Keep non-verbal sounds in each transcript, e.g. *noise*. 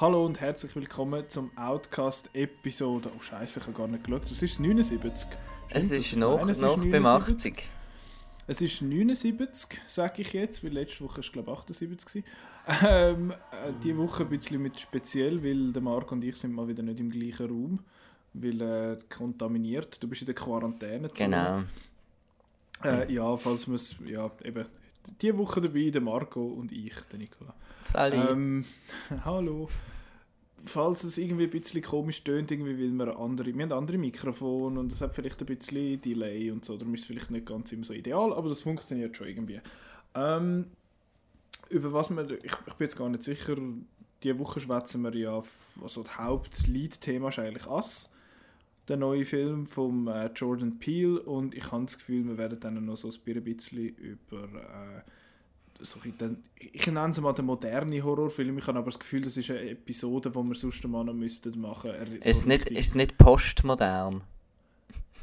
Hallo und herzlich willkommen zum Outcast-Episode. Oh Scheiße, ich habe gar nicht geschaut. Das ist 79. Stimmt, es ist noch, es noch beim 80. Es ist 79, sage ich jetzt, weil letzte Woche war glaube ich 78. Ähm, äh, diese Woche ein bisschen mit speziell, weil der Marc und ich sind mal wieder nicht im gleichen Raum, weil äh, kontaminiert. Du bist in der Quarantäne. Genau. Äh, ja, falls man es, ja, eben, diese Woche dabei, der Marco und ich, der Nicola. Sali. Ähm, *laughs* hallo. Falls es irgendwie ein bisschen komisch tönt, irgendwie, weil wir andere, wir haben andere Mikrofone und es hat vielleicht ein bisschen Delay und so, darum ist es vielleicht nicht ganz immer so ideal, aber das funktioniert schon irgendwie. Ähm, über was wir, ich, ich bin jetzt gar nicht sicher, diese Woche schwätzen wir ja, also das Haupt-Lead-Thema ist eigentlich Ass, der neue Film von äh, Jordan Peele und ich habe das Gefühl, wir werden dann noch so ein bisschen über äh, so den, ich nenne es mal den modernen Horrorfilm, ich habe aber das Gefühl, das ist eine Episode, die wir sonst mal noch müssten machen. So ist, nicht, ist nicht postmodern? *laughs*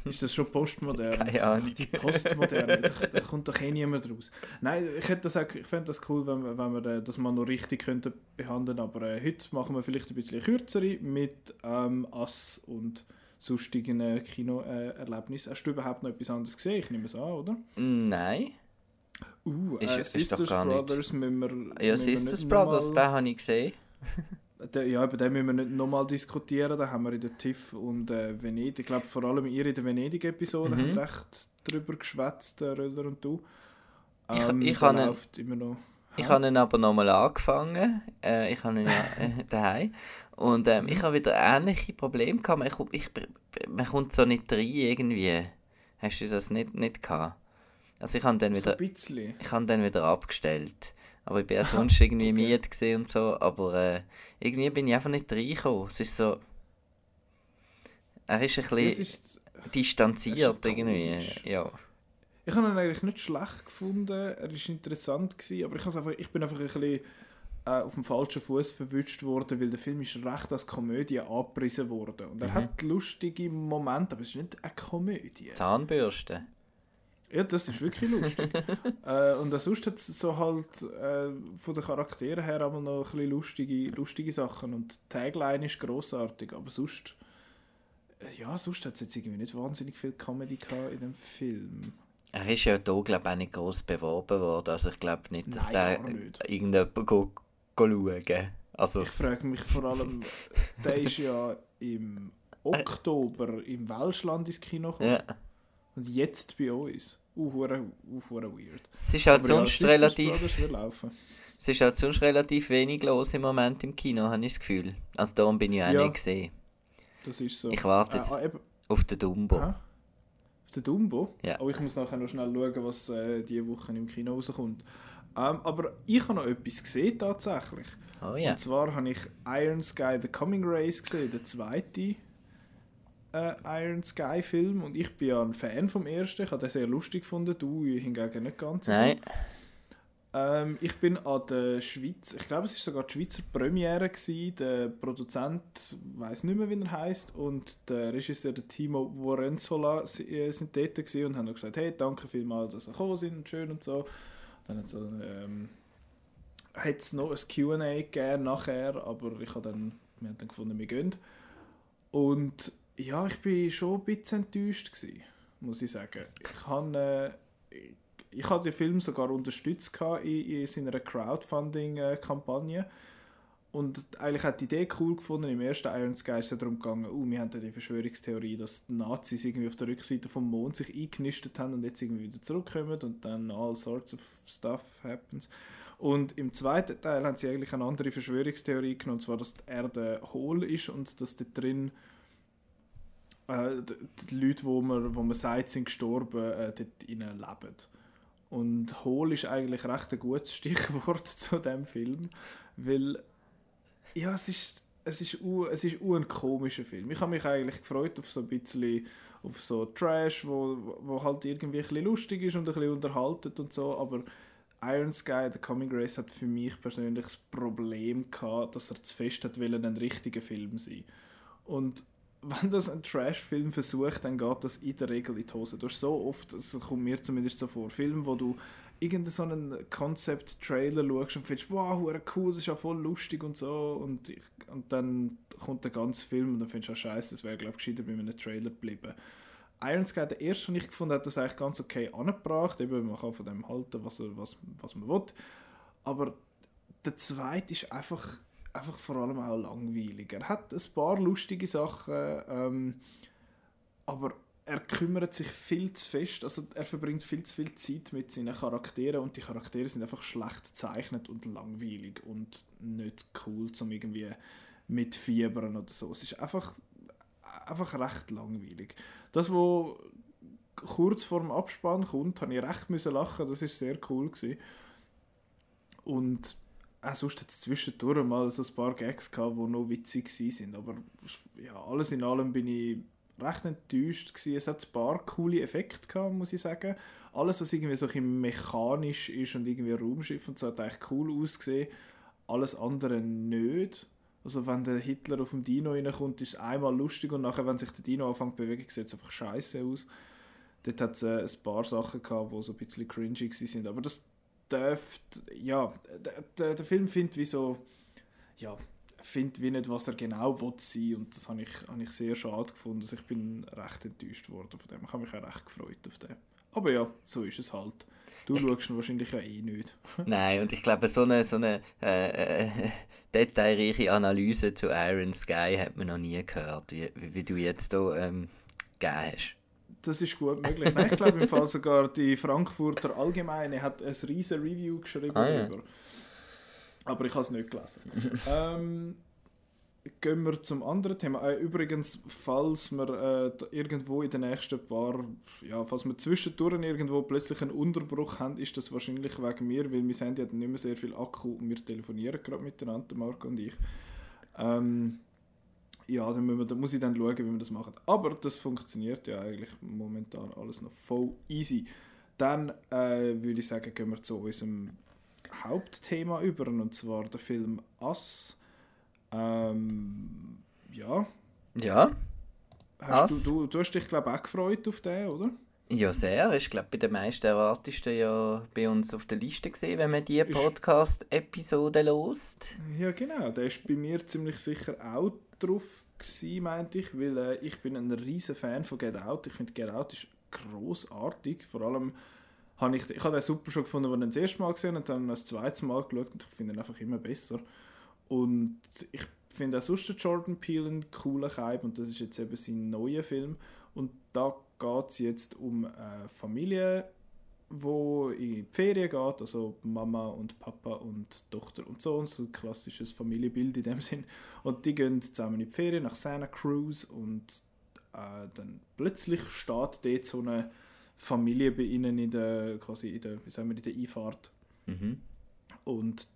Ist das schon postmodern? *laughs* Keine Ahnung. Die Postmoderne, da, da, kommt doch eh niemand raus. Nein, ich, hätte das auch, ich fände das cool, wenn, wenn wir das mal noch richtig könnten behandeln aber äh, heute machen wir vielleicht ein bisschen kürzere mit ähm, Ass und sonstigen Kinoerlebnissen. Hast du überhaupt noch etwas anderes gesehen? Ich nehme es an, oder? Nein. Uh, ist, äh, Sisters ist Brothers müssen wir, Ja, Sisters Brothers, den habe ich gesehen. *laughs* ja, über den müssen wir nicht nochmal diskutieren. Da haben wir in der TIFF und äh, Venedig, ich glaube vor allem ihr in der Venedig-Episode mhm. haben recht darüber geschwätzt, äh, Röder und du. Ähm, ich ich habe ihn, immer noch, ich habe ihn aber nochmal angefangen. Äh, ich habe ihn ja *laughs* äh, daheim. Und ähm, ich mhm. habe wieder ähnliche Probleme gehabt. Ich, ich, man kommt so nicht rein irgendwie. Hast du das nicht, nicht gehabt? Also ich habe dann wieder, so ich habe dann wieder abgestellt. Aber ich bin ja sonst irgendwie okay. müde und so. Aber äh, irgendwie bin ich einfach nicht reingekommen. Es ist so... Er ist ein bisschen ist, distanziert irgendwie. Ja. Ich habe ihn eigentlich nicht schlecht gefunden. Er war interessant, gewesen, aber ich, einfach, ich bin einfach ein bisschen auf dem falschen Fuß verwünscht worden, weil der Film ist recht als Komödie abgerissen wurde. Und er mhm. hat lustige Momente, aber es ist nicht eine Komödie. Zahnbürste. Ja, das ist wirklich lustig. *laughs* äh, und sonst hat es so halt äh, von den Charakteren her aber noch ein bisschen lustige, lustige Sachen. Und die Tagline ist grossartig, aber sonst. Äh, ja, sonst hat es jetzt irgendwie nicht wahnsinnig viel Comedy in dem Film. Er ist ja hier, glaube ich, auch nicht gross beworben worden. Also ich glaube nicht, dass Nein, der irgendjemand go, go schauen also. Ich frage mich vor allem, *laughs* der ist ja im Oktober im Welschland ins Kino gekommen. Ja. Und jetzt bei uns. Uh, hure, uh, weird. Es ist halt Aber sonst ja, relativ... Es ist halt sonst relativ wenig los im Moment im Kino, habe ich das Gefühl. Also darum bin ich auch ja, nicht gesehen. Das ist so. Ich warte jetzt äh, auf den Dumbo. Aha. Auf den Dumbo? Ja. Oh, ich muss nachher noch schnell schauen, was äh, diese Woche im Kino rauskommt. Ähm, aber ich habe noch etwas gesehen tatsächlich. Oh ja. Und zwar habe ich Iron Sky The Coming Race gesehen, der zweite äh, Iron Sky Film und ich bin ja ein Fan vom ersten. Ich habe den sehr lustig gefunden, du hingegen nicht ganz Nein. Ähm, ich bin an der Schweiz, ich glaube es war sogar die Schweizer Premiere gewesen. Der Produzent weiß nicht mehr, wie er heißt und der Regisseur, der Timo Vorenzola, äh, sind dort gewesen und haben gesagt, hey, danke vielmals, dass ihr gekommen sind und schön und so. Dann hat ähm, es noch ein Q&A gegeben nachher, aber ich habe dann, wir haben dann gefunden, wir gehen. Und ja, ich war schon ein bisschen enttäuscht, gewesen, muss ich sagen. Ich habe, äh, ich, ich habe den Film sogar unterstützt in, in seiner Crowdfunding-Kampagne. Und eigentlich hat die Idee cool gefunden. Im ersten Iron Sky ist es darum gegangen, uh, wir haben die Verschwörungstheorie, dass die Nazis irgendwie auf der Rückseite vom Mond sich eingenistet haben und jetzt irgendwie wieder zurückkommen und dann all sorts of stuff happens. Und im zweiten Teil haben sie eigentlich eine andere Verschwörungstheorie genommen, und zwar, dass die Erde hohl ist und dass da drin äh, die Leute, wo man, wo man sagt, sind gestorben, äh, dort leben. Und Hohl ist eigentlich recht ein gutes *laughs* Stichwort zu dem Film, weil ja, es ist es ist es ist ein komischer Film. Ich habe mich eigentlich gefreut auf so ein bisschen auf so Trash, wo, wo halt irgendwie ein bisschen lustig ist und ein bisschen unterhaltet und so, aber Iron Sky, The Coming Race hat für mich persönlich das Problem gehabt, dass er zu fest hat wollen, ein richtiger Film sein. Und wenn das ein Trash-Film versucht, dann geht das in der Regel in die Hose. Du hast so oft, es kommt mir zumindest so vor, Filme, wo du irgendeinen so einen Concept-Trailer schaust und findest, wow, cool, das ist ja voll lustig und so und, und dann kommt der ganze Film und dann findest du, ah, scheiße, das wäre glaube ich gescheiter bei einem Trailer geblieben. Iron Sky, der erste, den ich gefunden habe, hat das eigentlich ganz okay angebracht. Eben, man kann von dem halten, was, er, was, was man will. Aber der zweite ist einfach, einfach vor allem auch langweilig. Er hat ein paar lustige Sachen, ähm, aber er kümmert sich viel zu fest, also er verbringt viel zu viel Zeit mit seinen Charakteren und die Charaktere sind einfach schlecht gezeichnet und langweilig und nicht cool zum irgendwie mitfiebern oder so. Es ist einfach, einfach recht langweilig. Das, wo kurz vor dem Abspann kommt, habe ich recht müssen lachen. Das ist sehr cool gewesen. Und auch sonst hat es zwischendurch mal so ein paar Gags gehabt, die noch witzig sind. Aber ja, alles in allem bin ich recht enttäuscht gewesen. Es hat ein paar coole Effekte gehabt, muss ich sagen. Alles, was irgendwie so ein mechanisch ist und irgendwie Raumschiff und so, hat eigentlich cool ausgesehen. Alles andere nicht. Also wenn der Hitler auf dem Dino reinkommt, ist es einmal lustig und nachher, wenn sich der Dino anfängt zu bewegen, sieht es einfach scheiße aus. Dort hat es äh, ein paar Sachen gehabt, die so ein bisschen cringy sind. Aber das dürfte, ja, der, der, der Film findet wie so, ja, findet wie nicht, was er genau will sein und das habe ich, habe ich sehr schade gefunden. Also ich bin recht enttäuscht worden von dem. Ich habe mich auch recht gefreut auf den. Aber ja, so ist es halt. Du ich, schaust ihn wahrscheinlich ja eh nicht. *laughs* Nein, und ich glaube, so eine, so eine äh, äh, *laughs* detailreiche Analyse zu Iron Sky hat man noch nie gehört, wie, wie du jetzt hier ähm, gegeben hast. Das ist gut möglich. Nein, ich glaube im Fall sogar die Frankfurter Allgemeine hat ein riesen Review geschrieben ah, ja. Aber ich habe es nicht gelesen. *laughs* ähm, gehen wir zum anderen Thema. Äh, übrigens, falls wir äh, irgendwo in den nächsten paar, ja, falls wir zwischendurch irgendwo plötzlich einen Unterbruch haben, ist das wahrscheinlich wegen mir, weil mein Handy hat nicht mehr sehr viel Akku und wir telefonieren gerade miteinander, Marco und ich. Ähm, ja, dann, wir, dann muss ich dann schauen, wie wir das machen. Aber das funktioniert ja eigentlich momentan alles noch voll easy. Dann äh, würde ich sagen, gehen wir zu unserem Hauptthema über, und zwar der Film Ass. Ähm, ja. Ja. Hast du, du, du hast dich, glaube ich, auch gefreut auf den, oder? Ja, sehr. Ich glaube, bei den meisten erwartest ja bei uns auf der Liste gesehen, wenn man diese Podcast-Episode lost. Ja, genau. Der ist bei mir ziemlich sicher auch drauf gewesen, meinte ich, weil äh, ich bin ein riesen Fan von Get Out. Ich finde Get Out ist großartig. Vor allem habe ich, ich habe den super schon gefunden, als ich ihn das erste Mal gesehen und dann das zweite Mal geschaut und ich finde ihn einfach immer besser. Und ich finde auch sonst Jordan Peele einen coolen Hype und das ist jetzt eben sein neuer Film. Und da geht es jetzt um eine Familie, wo in die Ferien geht, also Mama und Papa und Tochter und Sohn, so ein klassisches Familienbild in dem Sinn. Und die gehen zusammen in die Ferien nach Santa Cruz und äh, dann plötzlich steht dort so eine Familie bei ihnen in der, quasi in der, wie sagen wir, in der Einfahrt. Mhm. Und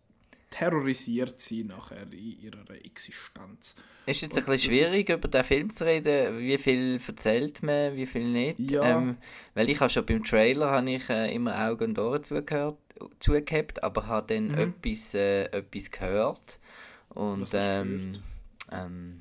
terrorisiert sie nachher in ihrer Existenz. Ist jetzt ein bisschen schwierig, über den Film zu reden. Wie viel erzählt man, wie viel nicht? Ja. Ähm, weil ich habe schon beim Trailer habe ich, äh, immer Augen und Ohren zugehört, zugehabt, aber habe dann mhm. etwas, äh, etwas gehört. Und ähm, ähm,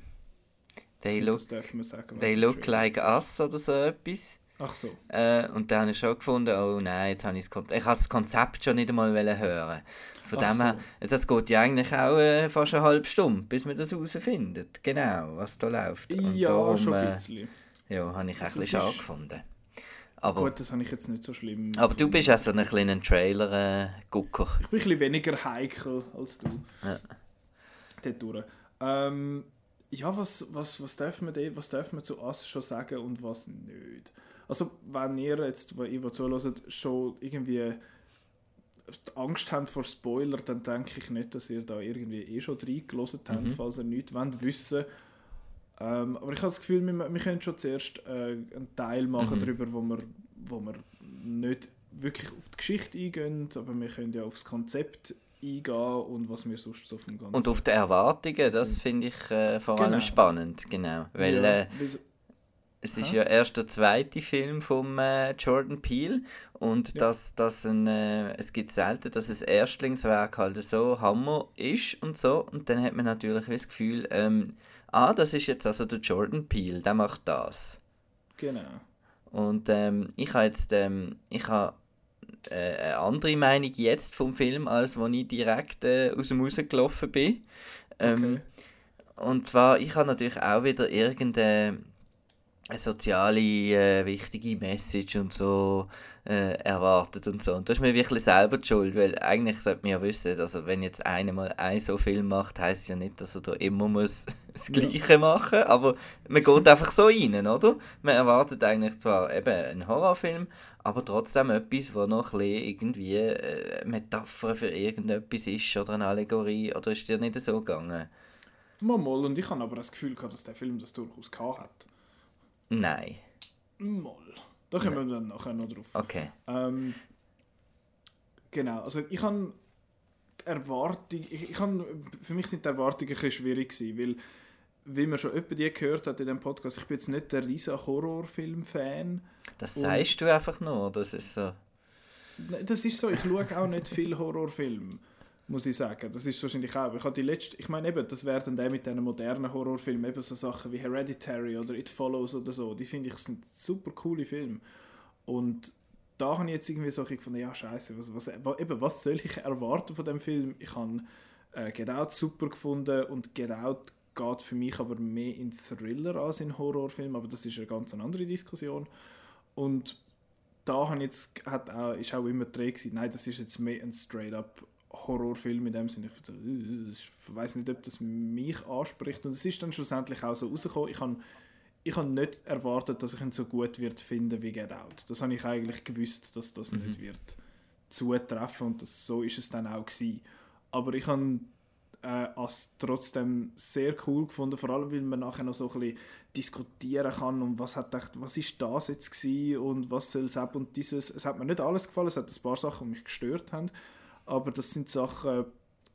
they look, sagen, they look like us oder so etwas. Ach so. Äh, und dann habe ich schon gefunden, oh nein, jetzt habe ich Konzept, ich habe das Konzept schon nicht einmal hören. Von Ach dem her, so. das geht ja eigentlich auch äh, fast eine halbe Stunde, bis man das herausfindet, genau, was da läuft. Und ja, darum, schon ein äh, bisschen. Äh, ja, habe ich also ein bisschen schade gefunden. Aber, Gut, das habe ich jetzt nicht so schlimm. Aber du bist auch so ein kleiner Trailer-Gucker. Äh, ich bin ein bisschen weniger heikel als du. Ja. Dort. Ähm, ja, was, was, was, darf man was darf man zu Ass schon sagen und was nicht? Also, wenn ihr jetzt, wo ihr zuhört, schon irgendwie Angst habt vor Spoiler, dann denke ich nicht, dass ihr da irgendwie eh schon reingelassen habt, mhm. falls ihr nichts wollt wissen ähm, aber ich habe das Gefühl, wir, wir können schon zuerst äh, einen Teil machen mhm. darüber, wo wir, wo wir nicht wirklich auf die Geschichte eingehen, aber wir können ja aufs Konzept eingehen und was wir sonst so vom Ganzen... Und auf die Erwartungen, das finde ich äh, vor allem genau. spannend, genau. Weil, ja, äh, es ist ja erst der zweite Film von äh, Jordan Peele und ja. dass, dass ein, äh, es gibt selten, dass ein Erstlingswerk halt so Hammer ist und so und dann hat man natürlich das Gefühl, ähm, ah, das ist jetzt also der Jordan Peele, der macht das. Genau. Und ähm, ich habe jetzt, ähm, ich habe äh, eine andere Meinung jetzt vom Film, als als ich direkt äh, aus dem Haus gelaufen bin. Ähm, okay. Und zwar, ich habe natürlich auch wieder irgendeine soziale, äh, wichtige Message und so äh, erwartet und so. Und das ist mir wirklich selber die Schuld, weil eigentlich sollte man ja wissen, also wenn jetzt einer mal ein so Film macht, heisst es ja nicht, dass er da immer muss *laughs* das Gleiche machen muss, aber man geht einfach so rein, oder? Man erwartet eigentlich zwar eben einen Horrorfilm, aber trotzdem etwas, wo noch ein bisschen irgendwie äh, Metapher für irgendetwas ist oder eine Allegorie, oder ist dir nicht so gegangen? Mal, mal, und ich habe aber das Gefühl gehabt, dass der Film das durchaus gehabt hat. Nein. Mal. Da kommen wir dann nachher noch drauf. Okay. Ähm, genau, also ich habe Erwartung, ich, ich habe, für mich sind die Erwartungen ein bisschen schwierig gewesen, weil, wie man schon öppe die gehört hat in dem Podcast, ich bin jetzt nicht der riesen Horrorfilm-Fan. Das sagst du einfach nur, das ist so. Das ist so, ich schaue auch nicht viel Horrorfilme muss ich sagen. Das ist wahrscheinlich auch. Ich habe die letzte, ich meine eben, das werden dann mit diesen modernen Horrorfilmen eben so Sachen wie Hereditary oder It Follows oder so. Die finde ich sind super coole Filme. Und da habe ich jetzt irgendwie so gefunden, ja scheiße, was, was, eben, was soll ich erwarten von dem Film? Ich habe äh, Get Out super gefunden und Get Out geht für mich aber mehr in Thriller als in Horrorfilm, aber das ist eine ganz andere Diskussion. Und da habe jetzt, hat auch, ist auch immer drin gewesen, nein, das ist jetzt mehr ein straight-up Horrorfilm in dem Sinne. Ich, so, äh, ich weiß nicht, ob das mich anspricht. Und es ist dann schlussendlich auch so rausgekommen. Ich habe ich habe nicht erwartet, dass ich ihn so gut wird finden wie Get Out. Das habe ich eigentlich gewusst, dass das mhm. nicht wird zutreffen und das, so ist es dann auch gewesen. Aber ich habe äh, es trotzdem sehr cool gefunden, vor allem weil man nachher noch so ein bisschen diskutieren kann und was hat gedacht, was ist das jetzt gewesen und was soll es ab und dieses. Es hat mir nicht alles gefallen, es hat ein paar Sachen, die mich gestört haben aber das sind Sachen,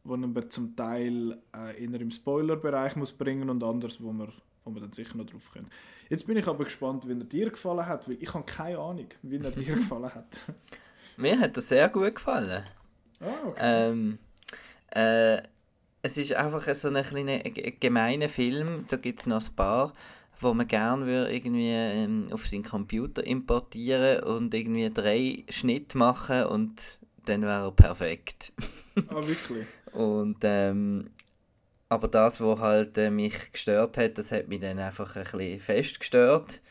die man zum Teil äh, eher im Spoiler-Bereich muss bringen und anders, wo man, wo man dann sicher noch drauf können. Jetzt bin ich aber gespannt, wie er dir gefallen hat, weil ich habe keine Ahnung, wie er dir *laughs* gefallen hat. Mir hat er sehr gut gefallen. Ah, okay. Ähm, äh, es ist einfach so ein kleiner gemeiner Film, da gibt es noch ein paar, wo man gerne irgendwie ähm, auf seinen Computer importieren und irgendwie drei Schnitte machen und dann wäre er perfekt. ah, wirklich? *laughs* Und, ähm, aber das, was halt äh, mich gestört hat, das hat mich dann einfach ein bisschen fest gestört.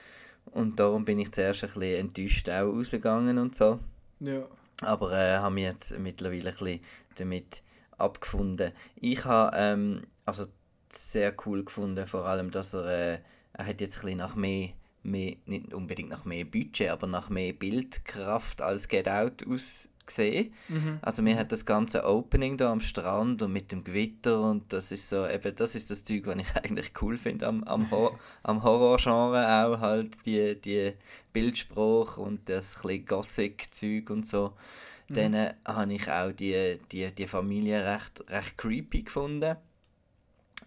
Und darum bin ich zuerst ein bisschen enttäuscht auch rausgegangen und so. Ja. Aber äh, habe mich jetzt mittlerweile ein bisschen damit abgefunden. Ich habe ähm, also sehr cool gefunden, vor allem, dass er, äh, er hat jetzt ein bisschen nach mehr, mehr, nicht unbedingt nach mehr Budget, aber nach mehr Bildkraft als Get Out aus, gesehen. Mhm. Also mir hat das ganze Opening da am Strand und mit dem Gewitter und das ist so, eben das ist das Zeug, was ich *laughs* eigentlich cool finde am, am, Ho am Horrorgenre auch halt die, die Bildspruch und das ein Gothic-Zeug und so. Mhm. Dann äh, habe ich auch die, die, die Familie recht, recht creepy gefunden.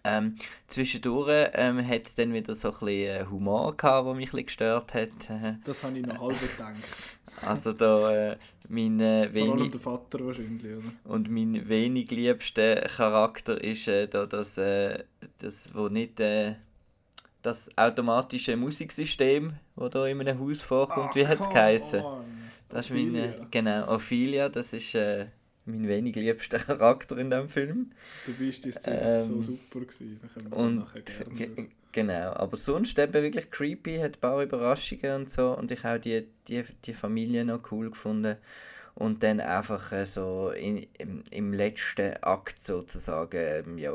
Ähm, zwischendurch ähm, hat es dann wieder so ein bisschen äh, Humor gehabt, der mich ein bisschen gestört hat. das habe ich noch *laughs* halb gedacht. Also da äh, mein äh, wenig... der Vater wahrscheinlich, oder? Und mein wenig liebster Charakter ist äh, da das, äh, das wo nicht... Äh, das automatische Musiksystem, das da in einem Haus vorkommt, ah, wie hat es geheißen? Das ist meine, genau, Ophelia, das ist äh, mein wenig liebster Charakter in diesem Film. Du bist die Szene ähm, so super gewesen, da und nachher gerne Genau, aber sonst eben wirklich creepy, hat ein paar Überraschungen und so und ich habe die, die, die Familie noch cool gefunden und dann einfach äh, so in, im, im letzten Akt sozusagen, ähm, ja,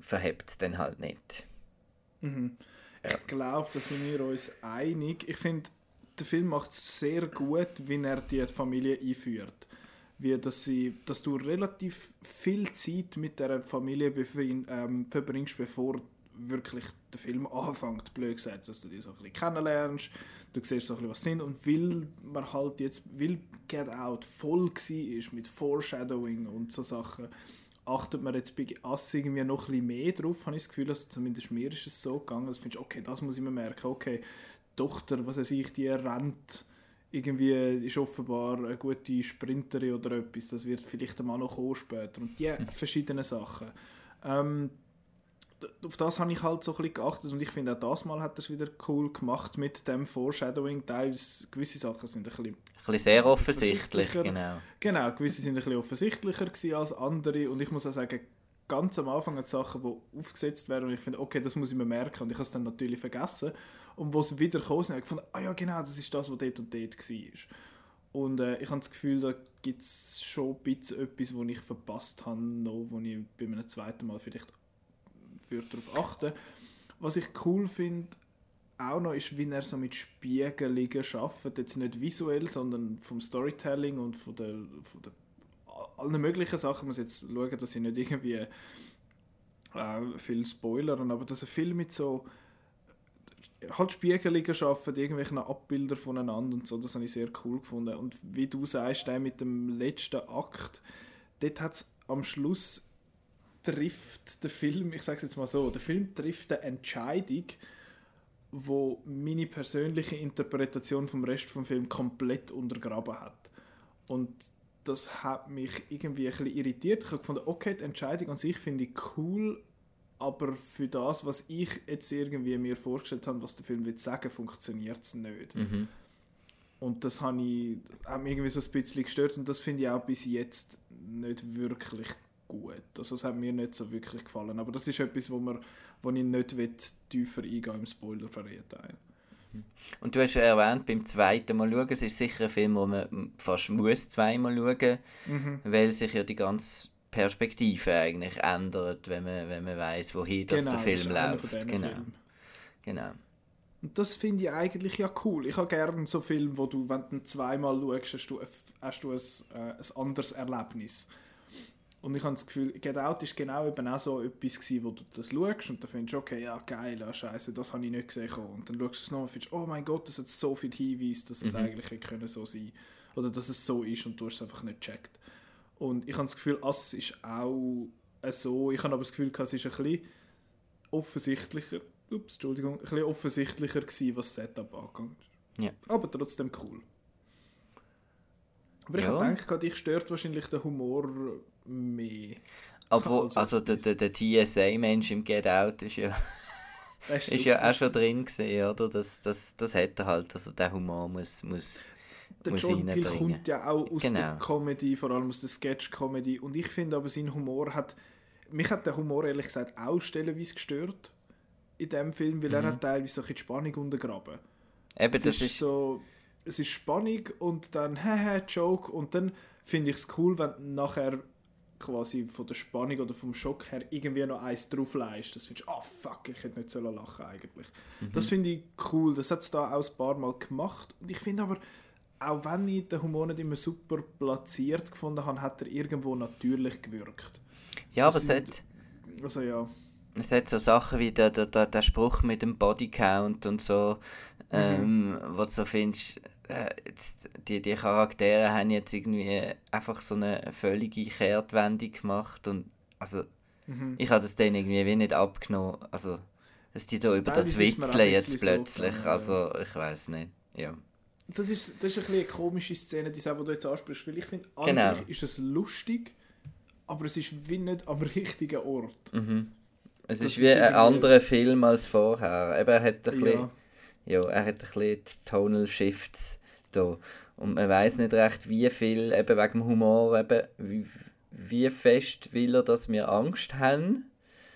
verhebt es dann halt nicht. Mhm. Ich glaube, da sind wir uns einig. Ich finde, der Film macht es sehr gut, wie er die Familie einführt. Wie dass, sie, dass du relativ viel Zeit mit der Familie ähm, verbringst, bevor wirklich der Film anfängt, blöd gesagt, dass du die so ein bisschen kennenlernst, du siehst so ein bisschen, was sind und weil man halt jetzt, weil Get Out voll war mit Foreshadowing und so Sachen, achtet man jetzt bei Us irgendwie noch ein bisschen mehr drauf, habe ich das Gefühl, also zumindest mir ist es so gegangen, dass du okay, das muss ich mir merken, okay, Tochter, was weiß ich, die rennt, irgendwie ist offenbar eine gute Sprinterin oder etwas, das wird vielleicht einmal noch kommen später. Und die *laughs* verschiedenen Sachen. Ähm, auf das habe ich halt so ein bisschen geachtet und ich finde auch das Mal hat er es wieder cool gemacht mit dem Foreshadowing. Teils gewisse Sachen sind ein bisschen, ein bisschen sehr offensichtlich, genau. Genau, gewisse sind ein bisschen offensichtlicher als andere und ich muss auch sagen, ganz am Anfang hat Sachen, die aufgesetzt werden und ich finde, okay, das muss ich mir merken und ich habe es dann natürlich vergessen und wo es wieder kam, habe ich gefunden, ah ja genau, das ist das, was dort und dort war. Und äh, ich habe das Gefühl, da gibt es schon ein bisschen etwas, was ich verpasst habe, noch, wo ich bei einem zweiten Mal vielleicht würde darauf achten Was ich cool finde, auch noch ist, wie er so mit Spiegelungen arbeitet. Jetzt nicht visuell, sondern vom Storytelling und von der, von der allen möglichen Sachen. Ich muss jetzt schauen, dass ich nicht irgendwie äh, viel spoilern, aber dass er viel mit so halt Spiegelungen schaffen, irgendwelche Abbilder voneinander und so, das habe ich sehr cool gefunden. Und wie du sagst, der mit dem letzten Akt, dort hat es am Schluss trifft der Film, ich sage es jetzt mal so, der Film trifft eine Entscheidung, wo meine persönliche Interpretation vom Rest vom Film komplett untergraben hat. Und das hat mich irgendwie ein bisschen irritiert. Ich habe gefunden, okay, die Entscheidung an sich finde ich cool, aber für das, was ich jetzt irgendwie mir vorgestellt habe, was der Film will sagen, funktioniert es nicht. Mhm. Und das hat mich irgendwie so ein bisschen gestört und das finde ich auch bis jetzt nicht wirklich gut. Also das hat mir nicht so wirklich gefallen. Aber das ist etwas, wo, man, wo ich nicht will, tiefer eingehen im Spoiler-Teil. Und du hast ja erwähnt, beim zweiten Mal schauen, es ist sicher ein Film, wo man fast muss zweimal schauen mhm. weil sich ja die ganze Perspektive eigentlich ändert, wenn man, wenn man weiß, wohin genau, das der Film läuft. Genau. genau. Und das finde ich eigentlich ja cool. Ich habe gerne so Filme, wo du, wenn du zweimal schaust, hast du, hast du ein, äh, ein anderes Erlebnis. Und ich habe das Gefühl, Get Out ist genau eben auch so etwas gewesen, wo du das schaust und dann findest du, okay, ja geil, ja, scheiße, das habe ich nicht gesehen. Und dann schaust du es noch und findest, oh mein Gott, das hat so viel Hinweis, dass es mhm. eigentlich hätte können so sein Oder dass es so ist und du hast es einfach nicht gecheckt. Und ich habe das Gefühl, es ist auch so. Ich habe aber das Gefühl, es ist ein bisschen offensichtlicher, ups, Entschuldigung, ein bisschen offensichtlicher gewesen, was das Setup angeht. Ja. Aber trotzdem cool. Aber ich ja. denke, dich stört wahrscheinlich der Humor mehr. Obwohl, also, also der, der, der TSA-Mensch im Get Out ist ja, ist, ist ja auch schon drin gesehen, oder? Das, das, das hat er halt, also der Humor muss, muss, der muss John Peel kommt ja auch aus genau. der Comedy, vor allem aus der Sketch-Comedy und ich finde aber, sein Humor hat, mich hat der Humor ehrlich gesagt auch stellenweise gestört in dem Film, weil mhm. er hat teilweise so ein die Spannung untergraben. Eben, es das ist, so, es ist Spannung und dann *laughs* haha, Joke und dann finde ich es cool, wenn nachher quasi von der Spannung oder vom Schock her irgendwie noch eins drauf leist. Das findest du, ah oh, fuck, ich hätte nicht so lachen eigentlich. Mhm. Das finde ich cool. Das hat es da auch ein paar Mal gemacht. Und ich finde aber, auch wenn ich den Humor nicht immer super platziert gefunden habe, hat er irgendwo natürlich gewirkt. Ja, das aber es hat... Also ja. Es hat so Sachen wie der, der, der Spruch mit dem Bodycount und so, mhm. ähm, wo du so findest, die, die Charaktere haben jetzt irgendwie einfach so eine völlige Kehrtwendung gemacht und also mhm. ich habe das denen irgendwie wie nicht abgenommen, also dass die da über das Witzeln jetzt plötzlich, so also ich weiß nicht, ja. Das ist, das ist ein eine komische Szene, die du jetzt ansprichst, weil ich finde, an genau. sich ist es lustig, aber es ist wie nicht am richtigen Ort. Mhm. Es das ist wie ist ein anderer Film als vorher. Eben, hat ein ja. bisschen ja, er hat ein bisschen Tonal Shifts da. Und man weiß nicht recht, wie viel, eben wegen dem Humor, eben, wie, wie fest will er, dass wir Angst haben.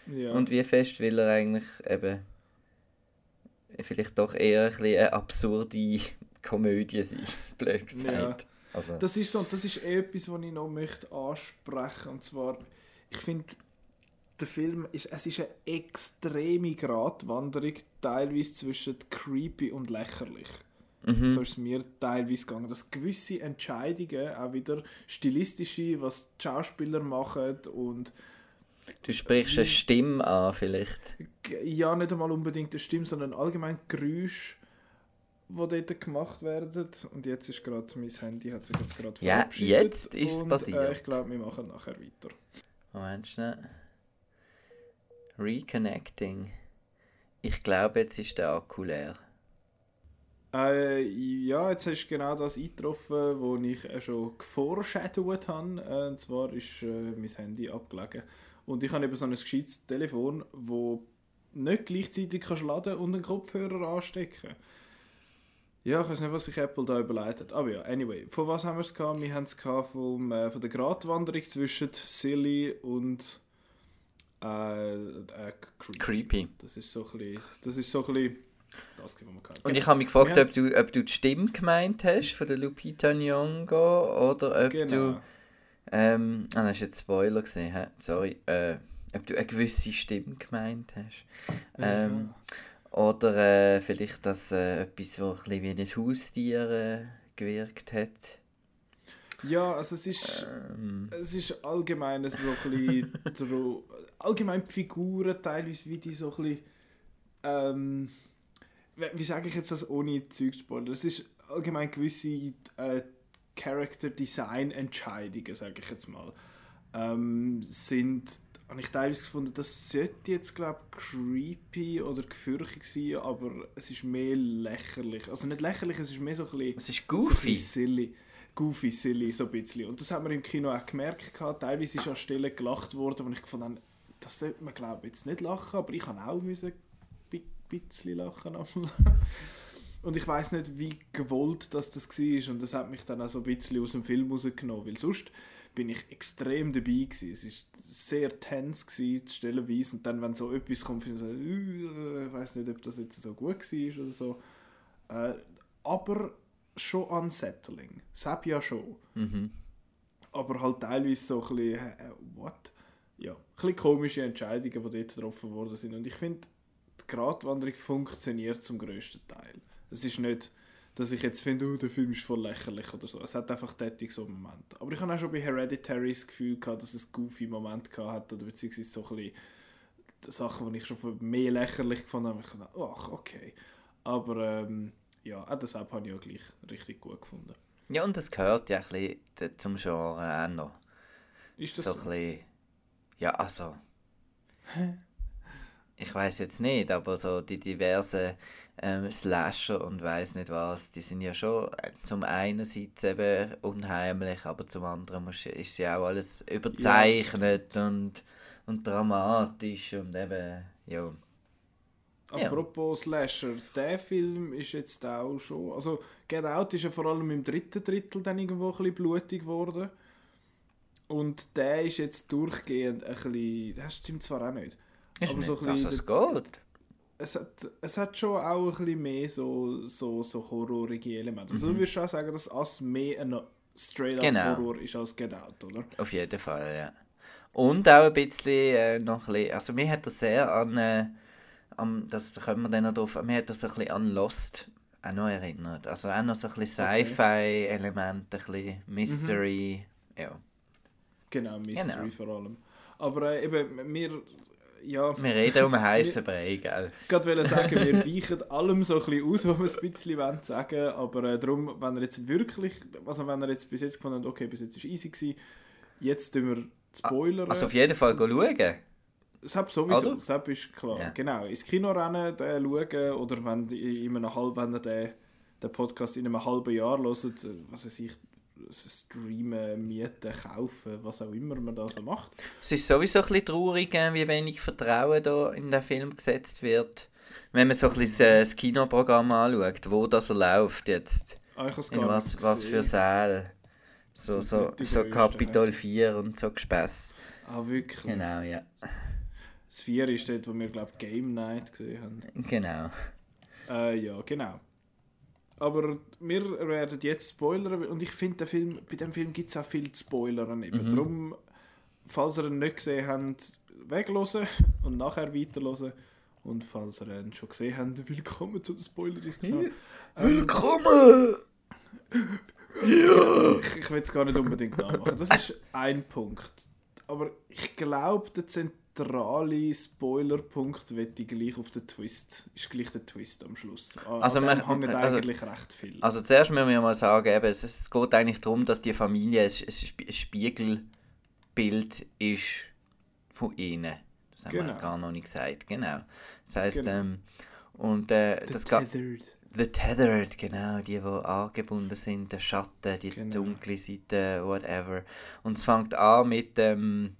Ja. Und wie fest will er eigentlich eben vielleicht doch eher ein bisschen eine absurde Komödie sein, *laughs* blöd gesagt. Ja. Also. Das ist so, das ist eh etwas, was ich noch möchte ansprechen. Und zwar, ich finde, der Film ist, es ist eine extreme Gratwanderung, teilweise zwischen creepy und lächerlich. Mhm. So ist es mir teilweise gegangen, dass gewisse Entscheidungen, auch wieder stilistische, was die Schauspieler machen und Du sprichst eine Stimme an, vielleicht. Ja, nicht einmal unbedingt eine Stimme, sondern allgemein Geräusche, die dort gemacht werden. Und jetzt ist gerade mein Handy hat sich jetzt gerade Ja, jetzt ist es passiert. Äh, ich glaube, wir machen nachher weiter. Moment schnell. Reconnecting. Ich glaube, jetzt ist der Akku leer. Äh, ja, jetzt hast du genau das eingetroffen, was ich äh, schon geforeshadowt habe. Äh, und zwar ist äh, mein Handy abgelegen. Und ich habe eben so ein gescheites Telefon, wo nicht gleichzeitig kannst laden und einen Kopfhörer anstecken ja, ich weiß nicht, was sich Apple da überlegt hat. Aber ja, anyway. Von was haben wir es gehabt? Wir haben es gehabt äh, von der Gratwanderung zwischen Silly und äh, äh, creepy. creepy. Das ist so ein bisschen, das ist so ein bisschen das, was man kann. Und ich habe mich gefragt, ja. ob, du, ob du die Stimme gemeint hast von der Lupita Nyong'o oder ob genau. du... Ähm, ah, das ist jetzt Spoiler gesehen, he? sorry. Äh, ob du eine gewisse Stimme gemeint hast. Ähm, ja. Oder äh, vielleicht das äh, etwas, was ein wie ein Haustier äh, gewirkt hat. Ja, also es ist, ähm. es ist allgemein so ein bisschen allgemein die Figuren teilweise, wie die so ein bisschen, ähm, wie sage ich jetzt das ohne Zeug spoilern? Es ist allgemein gewisse äh, Character Design Entscheidungen, sage ich jetzt mal, ähm, sind habe ich teilweise gefunden, das sollte jetzt glaube creepy oder gefürchtig sein, aber es ist mehr lächerlich. Also nicht lächerlich, es ist mehr so ein bisschen... Es ist goofy. So silly. Goofy, silly, so ein bisschen. Und das haben wir im Kino auch gemerkt. Teilweise ist an Stellen gelacht worden, wo ich gefunden habe, das sollte man glaube jetzt nicht lachen, aber ich habe auch ein bisschen lachen. *laughs* und ich weiß nicht, wie gewollt das, das war. Und das hat mich dann auch so ein bisschen aus dem Film rausgenommen, weil sonst bin ich extrem dabei gewesen. Es war sehr tense stellenweise. Und dann, wenn so etwas kommt, finde ich so, äh, ich weiß nicht, ob das jetzt so gut war oder so. Äh, aber schon unsettling. Das ja schon. Mhm. Aber halt teilweise so ein bisschen, äh, what? Ja, ein bisschen komische Entscheidungen, die dort getroffen worden sind. Und ich finde, die Gratwanderung funktioniert zum größten Teil. Es ist nicht dass ich jetzt finde, oh, der Film ist voll lächerlich oder so. Es hat einfach tätig so einen Moment. Aber ich habe auch schon bei Hereditary das Gefühl gehabt, dass es goofy Moment gehabt hat oder beziehungsweise so ein bisschen Sachen, die ich schon mehr lächerlich gefunden habe. Ich dachte, ach, okay. Aber ähm, ja, auch das habe ich ja gleich richtig gut gefunden. Ja, und das gehört ja ein bisschen zum Genre auch noch. Ist das so? so? Ein bisschen, ja, also... ich weiß jetzt nicht, aber so die diversen ähm, Slasher und weiß nicht was, die sind ja schon äh, zum einen eben unheimlich, aber zum anderen muss, ist ja auch alles überzeichnet ja. und, und dramatisch und eben, ja. Apropos ja. Slasher, der Film ist jetzt auch schon, also Get Out ist ja vor allem im dritten Drittel dann irgendwo ein bisschen blutig geworden. Und der ist jetzt durchgehend ein bisschen, das stimmt zwar auch nicht. Ist aber nicht, so ein bisschen, also es geht es hat, es hat schon auch ein bisschen mehr so, so, so horrorige Elemente. Also mhm. du würdest auch sagen, dass Ass mehr ein straight-up genau. Horror ist als Get Out, oder? Auf jeden Fall, ja. Und auch ein bisschen äh, noch ein bisschen, also mir hat das sehr an, äh, an das können wir dann noch drauf, mir hat das ein bisschen an Lost auch noch erinnert. Also auch noch so ein bisschen Sci-Fi-Elemente, ein bisschen Mystery, mhm. ja. Genau, Mystery genau. vor allem. Aber äh, eben, wir ja. Wir reden um einen *laughs* heißen Brei, gell? Ich wollte *laughs* sagen, wir weichen allem so ein bisschen aus, was wir ein bisschen wollen sagen aber äh, darum, wenn er jetzt wirklich, also wenn er jetzt bis jetzt gefunden hat, okay, bis jetzt war easy gewesen, jetzt tun wir spoilern. Also auf jeden Fall schauen. Sepp sowieso, oder? Sepp ist klar. Ja. Genau, ins Kino rennen, den schauen oder wenn, in einem halben, wenn ihr den, den Podcast in einem halben Jahr hört, äh, was weiß ich, streamen, mieten, kaufen, was auch immer man da so macht. Es ist sowieso ein bisschen traurig, äh, wie wenig Vertrauen da in den Film gesetzt wird. Wenn man so ein bisschen das Kinoprogramm anschaut, wo das läuft jetzt. Ah, in was, was für Säle. So, so, so Kapitol 4 und so Gespäss. Ah, wirklich? Genau, ja. Das 4 ist dort, wo wir, glaube ich, Game Night gesehen haben. Genau. Äh, ja, genau. Aber wir werden jetzt spoilern und ich finde, Film, bei dem Film gibt es auch viel zu spoilern. Eben. Mhm. Darum, falls ihr ihn nicht gesehen habt, weglosen und nachher weiterlosen. Und falls ihr ihn schon gesehen habt, willkommen zu der Spoiler-Diskussion. Ähm, willkommen! ja! Ich, ich will es gar nicht unbedingt nachmachen. Das ist ein Punkt. Aber ich glaube, der zentrale Spoilerpunkt wird gleich auf den Twist. Ist gleich der Twist am Schluss. An, also man hängt also, eigentlich recht viel. Also zuerst müssen wir mal sagen, eben, es, es geht eigentlich darum, dass die Familie ein, ein Spiegelbild ist von ihnen. Das haben genau. wir gar noch nicht gesagt. Genau. Das heisst, genau. ähm, und äh, The das tethered. The Tethered, genau, die, die angebunden sind, der Schatten, die genau. dunkle Seite, whatever. Und es fängt an mit, ähm,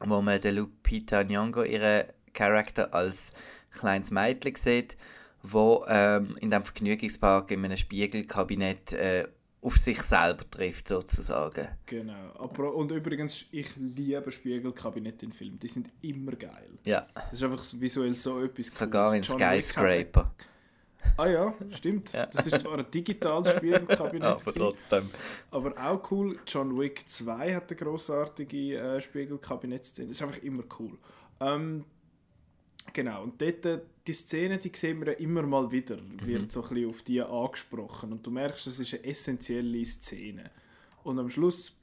wo man den Lupita Nyong'o, ihren Charakter, als kleines Mädchen sieht, wo ähm, in dem Vergnügungspark in einem Spiegelkabinett äh, auf sich selber trifft, sozusagen. Genau. Aber, und übrigens, ich liebe Spiegelkabinette in Filmen. Die sind immer geil. Ja. Das ist einfach visuell so etwas Sogar in Skyscraper. Ah ja, stimmt. Ja. Das ist zwar ein digitales *laughs* Spiegelkabinett. Aber trotzdem. Aber auch cool. John Wick 2 hat eine grossartige äh, Spiegelkabinettszene. Das ist einfach immer cool. Ähm, genau. Und dort, äh, die Szene, die sehen wir ja immer mal wieder, mhm. wird so ein bisschen auf die angesprochen. Und du merkst, das ist eine essentielle Szene. Und am Schluss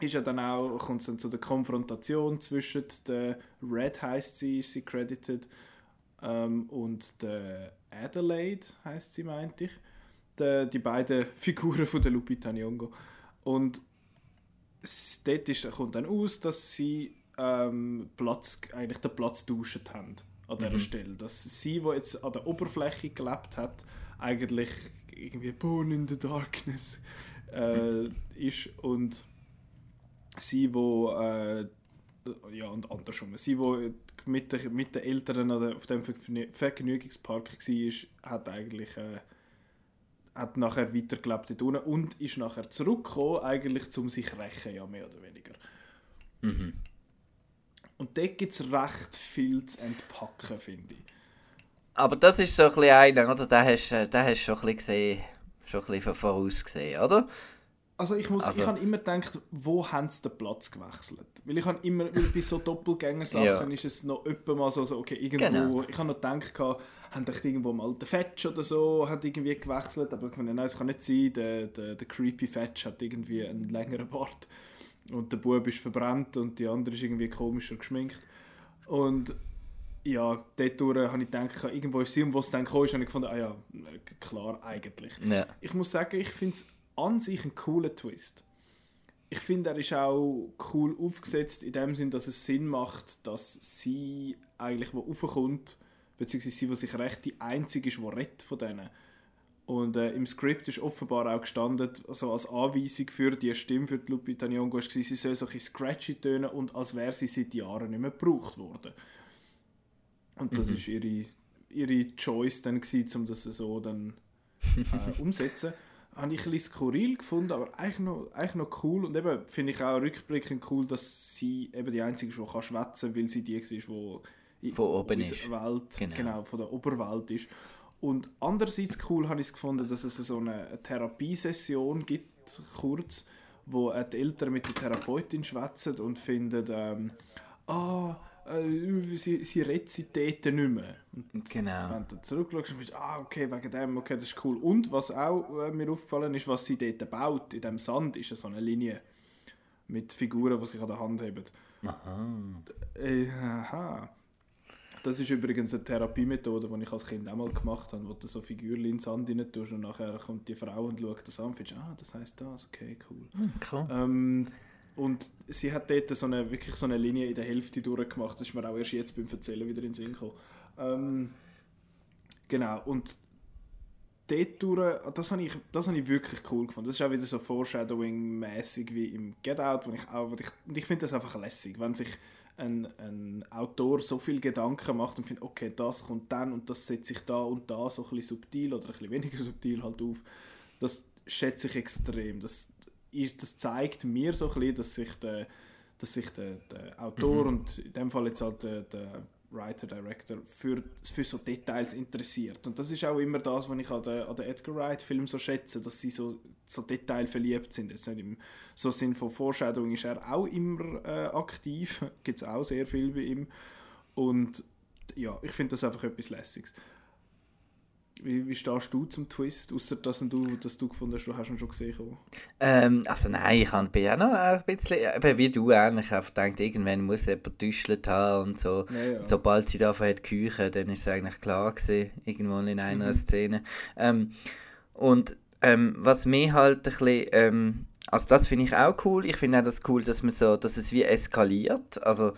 ist ja dann auch, kommt es dann zu der Konfrontation zwischen der Red heißt sie, ist sie credited, ähm, und der Adelaide heißt sie, meinte ich. Die, die beiden Figuren von der Lupita Nyong'o. Und dort ist, kommt dann aus, dass sie ähm, Platz, eigentlich den Platz tauschen haben an dieser mhm. Stelle. Dass sie, die jetzt an der Oberfläche gelebt hat, eigentlich irgendwie Born in the Darkness äh, ist und sie, wo äh, ja und andersrum, sie, wo mit, der, mit den Eltern auf dem Vergnügungspark war, hat eigentlich äh, hat nachher weitergelebt dort unten und ist nachher zurückgekommen, eigentlich zum sich rächen, ja mehr oder weniger. Mhm. Und dort gibt es recht viel zu entpacken, finde ich. Aber das ist so ein bisschen einer, oder? Den hast du den hast schon ein bisschen gesehen, schon ein bisschen vorausgesehen, oder? Also ich muss, also, ich habe immer gedacht, wo haben sie den Platz gewechselt? Weil ich habe immer, weil bei so Doppelgänger-Sachen ja. ist es noch öppe mal so, so okay, irgendwo, genau. ich habe noch gedacht, haben echt irgendwo mal den Fetch oder so, hat irgendwie gewechselt, aber ich meine, nein, es kann nicht sein, der, der, der creepy Fetch hat irgendwie einen längeren Bart und der Bub ist verbrannt und die andere ist irgendwie komischer geschminkt. Und ja, dort habe ich gedacht, irgendwo ist sie und was dann kam, habe ich gefunden, ah ja, klar, eigentlich. Ja. Ich muss sagen, ich finde es an sich ein cooler Twist. Ich finde, er ist auch cool aufgesetzt, in dem Sinn, dass es Sinn macht, dass sie eigentlich, wo raufkommt, beziehungsweise sie, die sich recht die einzige ist, die rettet von denen, und äh, im Skript ist offenbar auch gestanden, also als Anweisung für die Stimme für die Lupita Nyong'o, war, sie soll so ein scratchy tönen und als wäre sie seit Jahren nicht mehr gebraucht worden. Und das mhm. ist ihre, ihre Choice dann gewesen, um das so dann äh, *laughs* umsetzen. Habe ich ein bisschen skurril gefunden, aber eigentlich noch, eigentlich noch cool. Und eben finde ich auch rückblickend cool, dass sie eben die Einzige ist, die kann schwätzen weil sie die ist, die von oben ist. Welt, genau. genau, von der Oberwelt ist. Und andererseits cool habe ich es gefunden, dass es so eine Therapiesession gibt, kurz, wo die Eltern mit der Therapeutin schwätzen und finden, ähm, ah, äh, sie, sie Rezitäten nicht mehr. Und genau. Wenn du zurückschaust, und ah, okay, wegen dem, okay, das ist cool. Und was auch äh, mir aufgefallen ist, was sie dort baut, in dem Sand, ist so eine Linie mit Figuren, die sich an der Hand haben. Aha. Äh, aha. Das ist übrigens eine Therapiemethode, die ich als Kind auch mal gemacht habe, wo du so Figürchen in den Sand rein tust und nachher kommt die Frau und schaut das an und findest, ah, das heisst das, okay, cool. Hm, cool. Ähm, und sie hat dort so eine, wirklich so eine Linie in der Hälfte durchgemacht, das ist mir auch erst jetzt beim Erzählen wieder in den Sinn gekommen. Ähm, genau, und dort durch, das habe ich, das habe ich wirklich cool gefunden. Das ist auch wieder so Foreshadowing-mäßig wie im Get Out, wo ich auch, ich, und ich finde das einfach lässig, wenn sich ein, ein Autor so viel Gedanken macht und findet, okay, das kommt dann und das setzt sich da und da so ein bisschen subtil oder ein bisschen weniger *laughs* subtil halt auf. Das schätze ich extrem. Das, das zeigt mir so ein bisschen, dass sich der, dass sich der, der Autor mhm. und in dem Fall jetzt halt der, der Writer, Director für, für so Details interessiert. Und das ist auch immer das, was ich an den, an den Edgar Wright-Filmen so schätze, dass sie so, so detailverliebt sind. Jetzt nicht im so Sinn von Foreshadowing ist er auch immer äh, aktiv, *laughs* gibt es auch sehr viel bei ihm. Und ja, ich finde das einfach etwas Lässiges. Wie, wie stehst du zum Twist, außer dass du, dass du gefunden hast, du hast ihn schon gesehen? Ähm, also nein, ich bin ja noch ein bisschen, eben wie du eigentlich, einfach gedacht, irgendwann muss jemand getäuscht haben und so. Ja, ja. Sobald sie davon hat küchen, dann ist es eigentlich klar gewesen, irgendwo in einer mhm. Szene. Ähm, und ähm, was mir halt ein bisschen, ähm, also das finde ich auch cool, ich finde auch das cool, dass man so, dass es wie eskaliert, also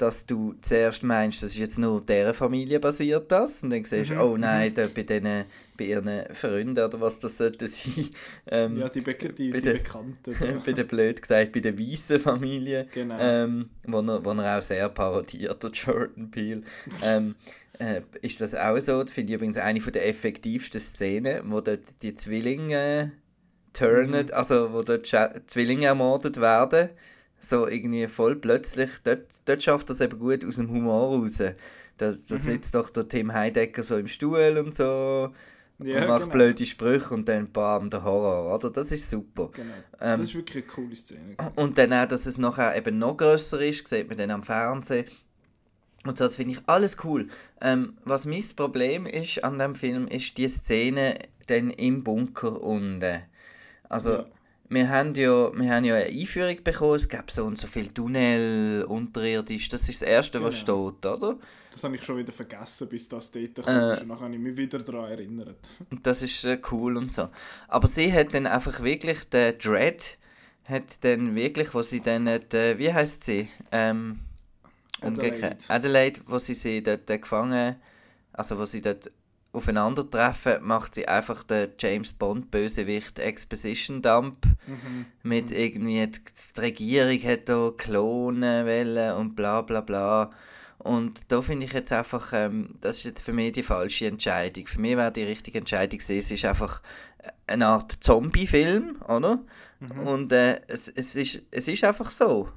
dass du zuerst meinst, das ist jetzt nur deren Familie basiert das und dann siehst du, mhm. oh nein, mhm. da bei, denen, bei ihren Freunden oder was das sollte sein. Ähm, ja, die, Be die, die den, Bekannten. *laughs* bei der blöd gesagt, bei der weißen Familie, genau. ähm, wo, er, wo er auch sehr parodiert, der Jordan Peele. ähm, äh, ist das auch so, das finde ich übrigens eine der effektivsten Szenen, wo dort die Zwillinge turnen, mhm. also wo dort Zwillinge ermordet werden so irgendwie voll plötzlich, dort, dort schafft es eben gut aus dem Humor raus. Da, da mhm. sitzt doch der Tim Heidecker so im Stuhl und so ja, und macht genau. blöde Sprüche und dann bam, der Horror, oder? Das ist super. Genau. Ähm, das ist wirklich eine coole Szene. Und dann auch, dass es nachher eben noch grösser ist, sieht man dann am Fernsehen. Und das finde ich alles cool. Ähm, was mein Problem ist an dem Film, ist die Szene dann im Bunker unten. Also, ja wir haben ja, wir haben ja eine Einführung bekommen, es gab so und so viele Tunnel unterirdisch, das ist das Erste, genau. was steht, oder? Das habe ich schon wieder vergessen, bis das dort kam, äh, und dann habe ich mich wieder daran erinnert. *laughs* Das ist äh, cool und so. Aber sie hat dann einfach wirklich, der Dread hat dann wirklich, wo sie dann, die, wie heißt sie? Ähm, umgekehrt. Adelaide. Adelaide, wo sie sie dort äh, gefangen, also wo sie dort aufeinandertreffen, macht sie einfach den James Bond Bösewicht Exposition Dump mhm. mit irgendwie die, die Regierung hat da klonen wollen und bla bla bla und da finde ich jetzt einfach, ähm, das ist jetzt für mich die falsche Entscheidung. Für mich wäre die richtige Entscheidung gewesen, es ist einfach eine Art Zombie-Film, oder? Mhm. Und äh, es, es, ist, es ist einfach so.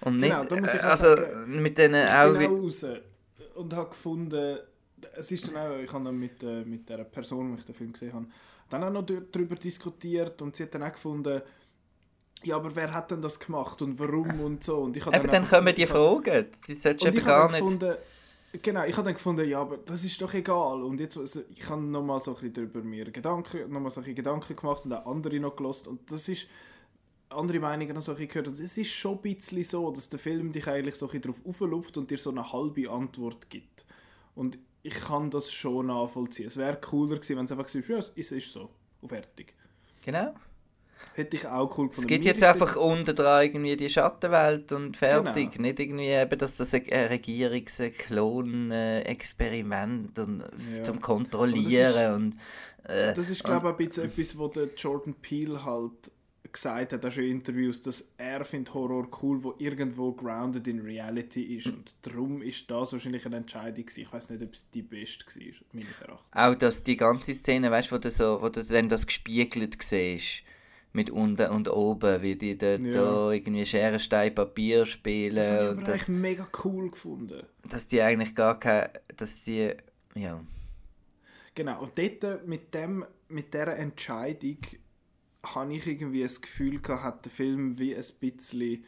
Und genau, nicht, äh, also sagen, mit denen auch... Raus und habe gefunden, es ist dann auch, ich habe dann mit, äh, mit der Person, die ich den Film gesehen habe, dann auch noch darüber diskutiert und sie hat dann auch gefunden, ja, aber wer hat denn das gemacht und warum *laughs* und so. Und ich dann, dann kommen die Fragen, die solltest du gar nicht... Gefunden, genau, ich habe dann gefunden, ja, aber das ist doch egal. Und jetzt, also, ich habe nochmal so ein bisschen darüber mir Gedanken, noch mal so ein Gedanken gemacht und auch andere noch gelost und das ist andere Meinungen noch so ein gehört. Und es ist schon ein bisschen so, dass der Film dich eigentlich so ein darauf auflupft und dir so eine halbe Antwort gibt. Und ich kann das schon nachvollziehen. Es wäre cooler gewesen, wenn es einfach gesagt ja, es ist so. Und fertig. Genau. Hätte ich auch cool gefunden. Es gibt jetzt einfach unten dran irgendwie die Schattenwelt und fertig. Genau. Nicht irgendwie eben, dass das ein Regierungsklon-Experiment und ja. zum Kontrollieren und, das ist, äh, das ist glaube ich, ein bisschen etwas, der Jordan Peele halt gesagt hat, auch schon in Interviews, dass er findet Horror cool, wo irgendwo grounded in Reality ist und darum ist das wahrscheinlich eine Entscheidung gewesen. Ich weiß nicht, ob es die beste war, meines Erachtens. Auch dass die ganze Szene, weißt du, wo du so, wo du dann das gespiegelt siehst mit unten und oben, wie die dort ja. da irgendwie Schere, Stein, Papier spielen. Das habe ich eigentlich mega cool gefunden. Dass die eigentlich gar keine, dass die, ja. Genau, und dort mit dem, mit dieser Entscheidung habe ich irgendwie das Gefühl gehabt, hat der Film wie ein bisschen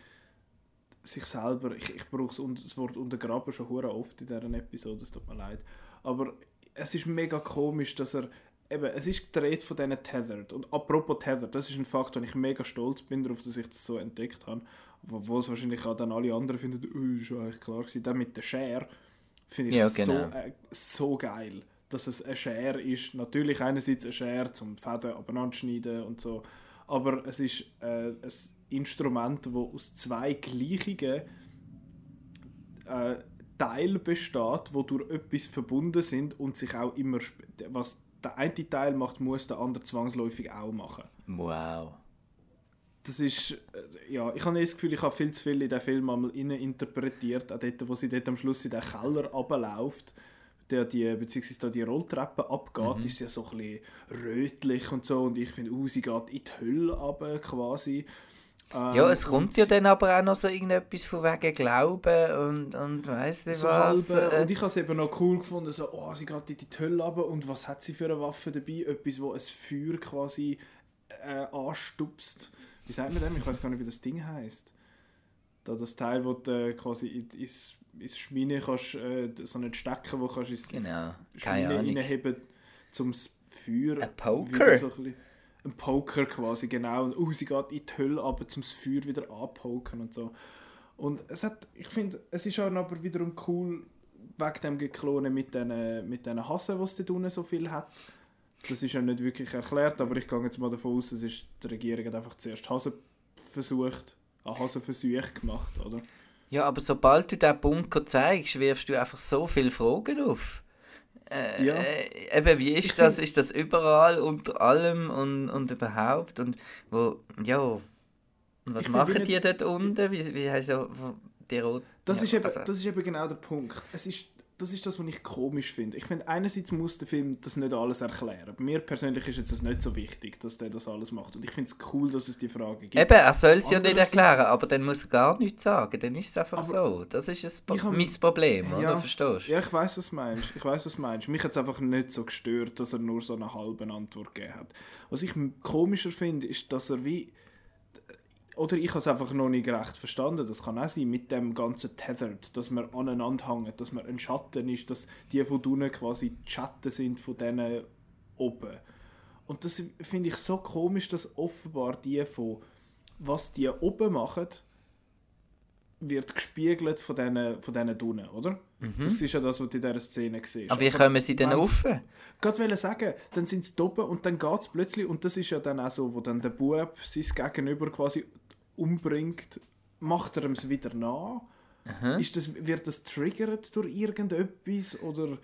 sich selber, ich, ich brauche das Wort untergraben schon hure oft in dieser Episode, es tut mir leid, aber es ist mega komisch, dass er eben, es ist gedreht von diesen Tethered. Und apropos Tethered, das ist ein Fakt, wo ich mega stolz bin darauf, dass ich das so entdeckt habe, obwohl es wahrscheinlich auch dann alle anderen finden, oh, ist eigentlich klar gewesen, dann mit der Share finde ich ja, genau. so, äh, so geil dass es eine Schere ist. Natürlich einerseits eine Schere zum Fäden abeinander schneiden und so, aber es ist äh, ein Instrument, das aus zwei gleichen äh, Teilen besteht, die durch etwas verbunden sind und sich auch immer, was der eine Teil macht, muss der andere zwangsläufig auch machen. Wow. Das ist, äh, ja, ich habe das Gefühl, ich habe viel zu viel in den Film einmal interpretiert, auch dort, wo sie dort am Schluss in den Keller runterläuft der die, beziehungsweise da die Rolltreppe abgeht, mhm. ist ja so ein bisschen rötlich und so und ich finde, uh, sie geht in die Hölle runter, quasi. Ähm, ja, es kommt ja dann aber auch noch so irgendetwas von wegen Glauben und, und weiss nicht so was. Halbe, äh. und ich habe es eben noch cool gefunden, so, oh, sie geht in die Hölle runter und was hat sie für eine Waffe dabei? Etwas, wo ein Feuer quasi äh, anstupst. Wie sagt man dem? Ich weiß gar nicht, wie das Ding heißt. Da das Teil, wo du quasi ins ins Schmine kannst, äh, so einen Stecker, wo kannst ins genau. Schmine reinheben, zum Feuer... Ein Poker? So ein, ein, Poker quasi, genau. Und uh, sie geht in die Hölle, aber zum Feuer wieder anpoken und so. Und es hat, ich finde, es ist auch aber wiederum cool, wegen dem Geklone mit diesen mit den Hasen, die es dort unten so viel hat. Das ist ja nicht wirklich erklärt, aber ich gehe jetzt mal davon aus, ist, die Regierung hat einfach zuerst Hasen versucht, Hasenversuche gemacht, oder? Ja, aber sobald du diesen Bunker zeigst, wirfst du einfach so viele Fragen auf. Äh, ja. äh, eben, wie ist ich das? Ist das überall, unter allem und, und überhaupt? Und wo, ja, und was machen die dort unten? Wie, wie heißt ja, die Rot das, ja, ist eben, also. das ist eben genau der Punkt. Es ist das ist das, was ich komisch finde. Ich finde, einerseits muss der Film das nicht alles erklären. Mir persönlich ist es nicht so wichtig, dass der das alles macht. Und ich finde es cool, dass es die Frage gibt. Eben, er soll es ja nicht erklären, aber dann muss er gar nichts sagen. Dann ist es einfach so. Das ist es Pro hab, mein Problem, oder? Verstehst du? Ja, ich weiß, was du meinst. Ich weiß, was du meinst. Mich hat es einfach nicht so gestört, dass er nur so eine halbe Antwort gegeben hat. Was ich komischer finde, ist, dass er wie oder ich habe es einfach noch nicht recht verstanden. Das kann auch sein mit dem ganzen Tethered, dass man aneinander hängt, dass man ein Schatten ist, dass die von unten quasi die Schatten sind von denen oben. Und das finde ich so komisch, dass offenbar die von was die oben machen, wird gespiegelt von diesen von denen unten, oder? Mhm. Das ist ja das, was du in dieser Szene siehst. Aber wie kommen sie denn rauf? Ich wollte sagen, dann sind sie oben und dann geht es plötzlich, und das ist ja dann auch so, wo dann der Bub sein Gegenüber quasi umbringt, macht er es wieder nach? Ist das, wird das triggert durch irgendetwas oder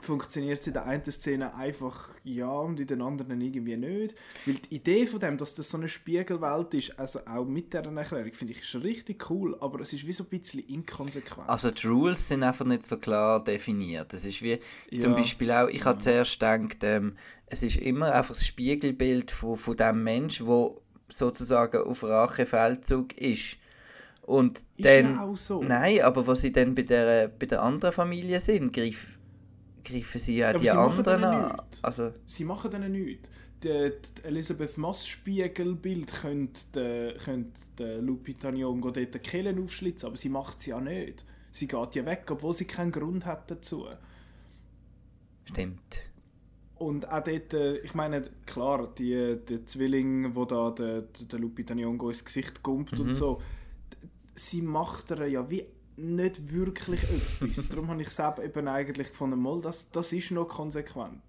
funktioniert es in der einen Szene einfach ja und in den anderen irgendwie nicht? Weil die Idee von dem, dass das so eine Spiegelwelt ist, also auch mit dieser Erklärung, finde ich ist richtig cool, aber es ist wie so ein bisschen inkonsequent. Also die Rules sind einfach nicht so klar definiert. Es ist wie ja. zum Beispiel auch, ich habe zuerst gedacht, ähm, es ist immer einfach das Spiegelbild von, von dem Mensch, wo sozusagen auf Rachefeldzug ist. Und ist dann, auch so. Nein, aber was sie dann bei der, bei der anderen Familie sind, griff, greifen sie ja, ja die sie anderen an. Also, sie machen denen nichts. Die, die Elisabeth Moss Spiegelbild könnte, könnte Lupita Nyong'o dort die Kehlen aufschlitzen, aber sie macht sie ja nicht. Sie geht ja weg, obwohl sie keinen Grund hat dazu. Stimmt. Und auch dort, äh, ich meine, klar, die, die Zwilling, wo da der, der Lupita Nyong'o ins Gesicht kommt mhm. und so, sie macht er ja wie nicht wirklich etwas. *laughs* Darum habe ich selbst eben eigentlich gefunden, mal, das, das ist noch konsequent.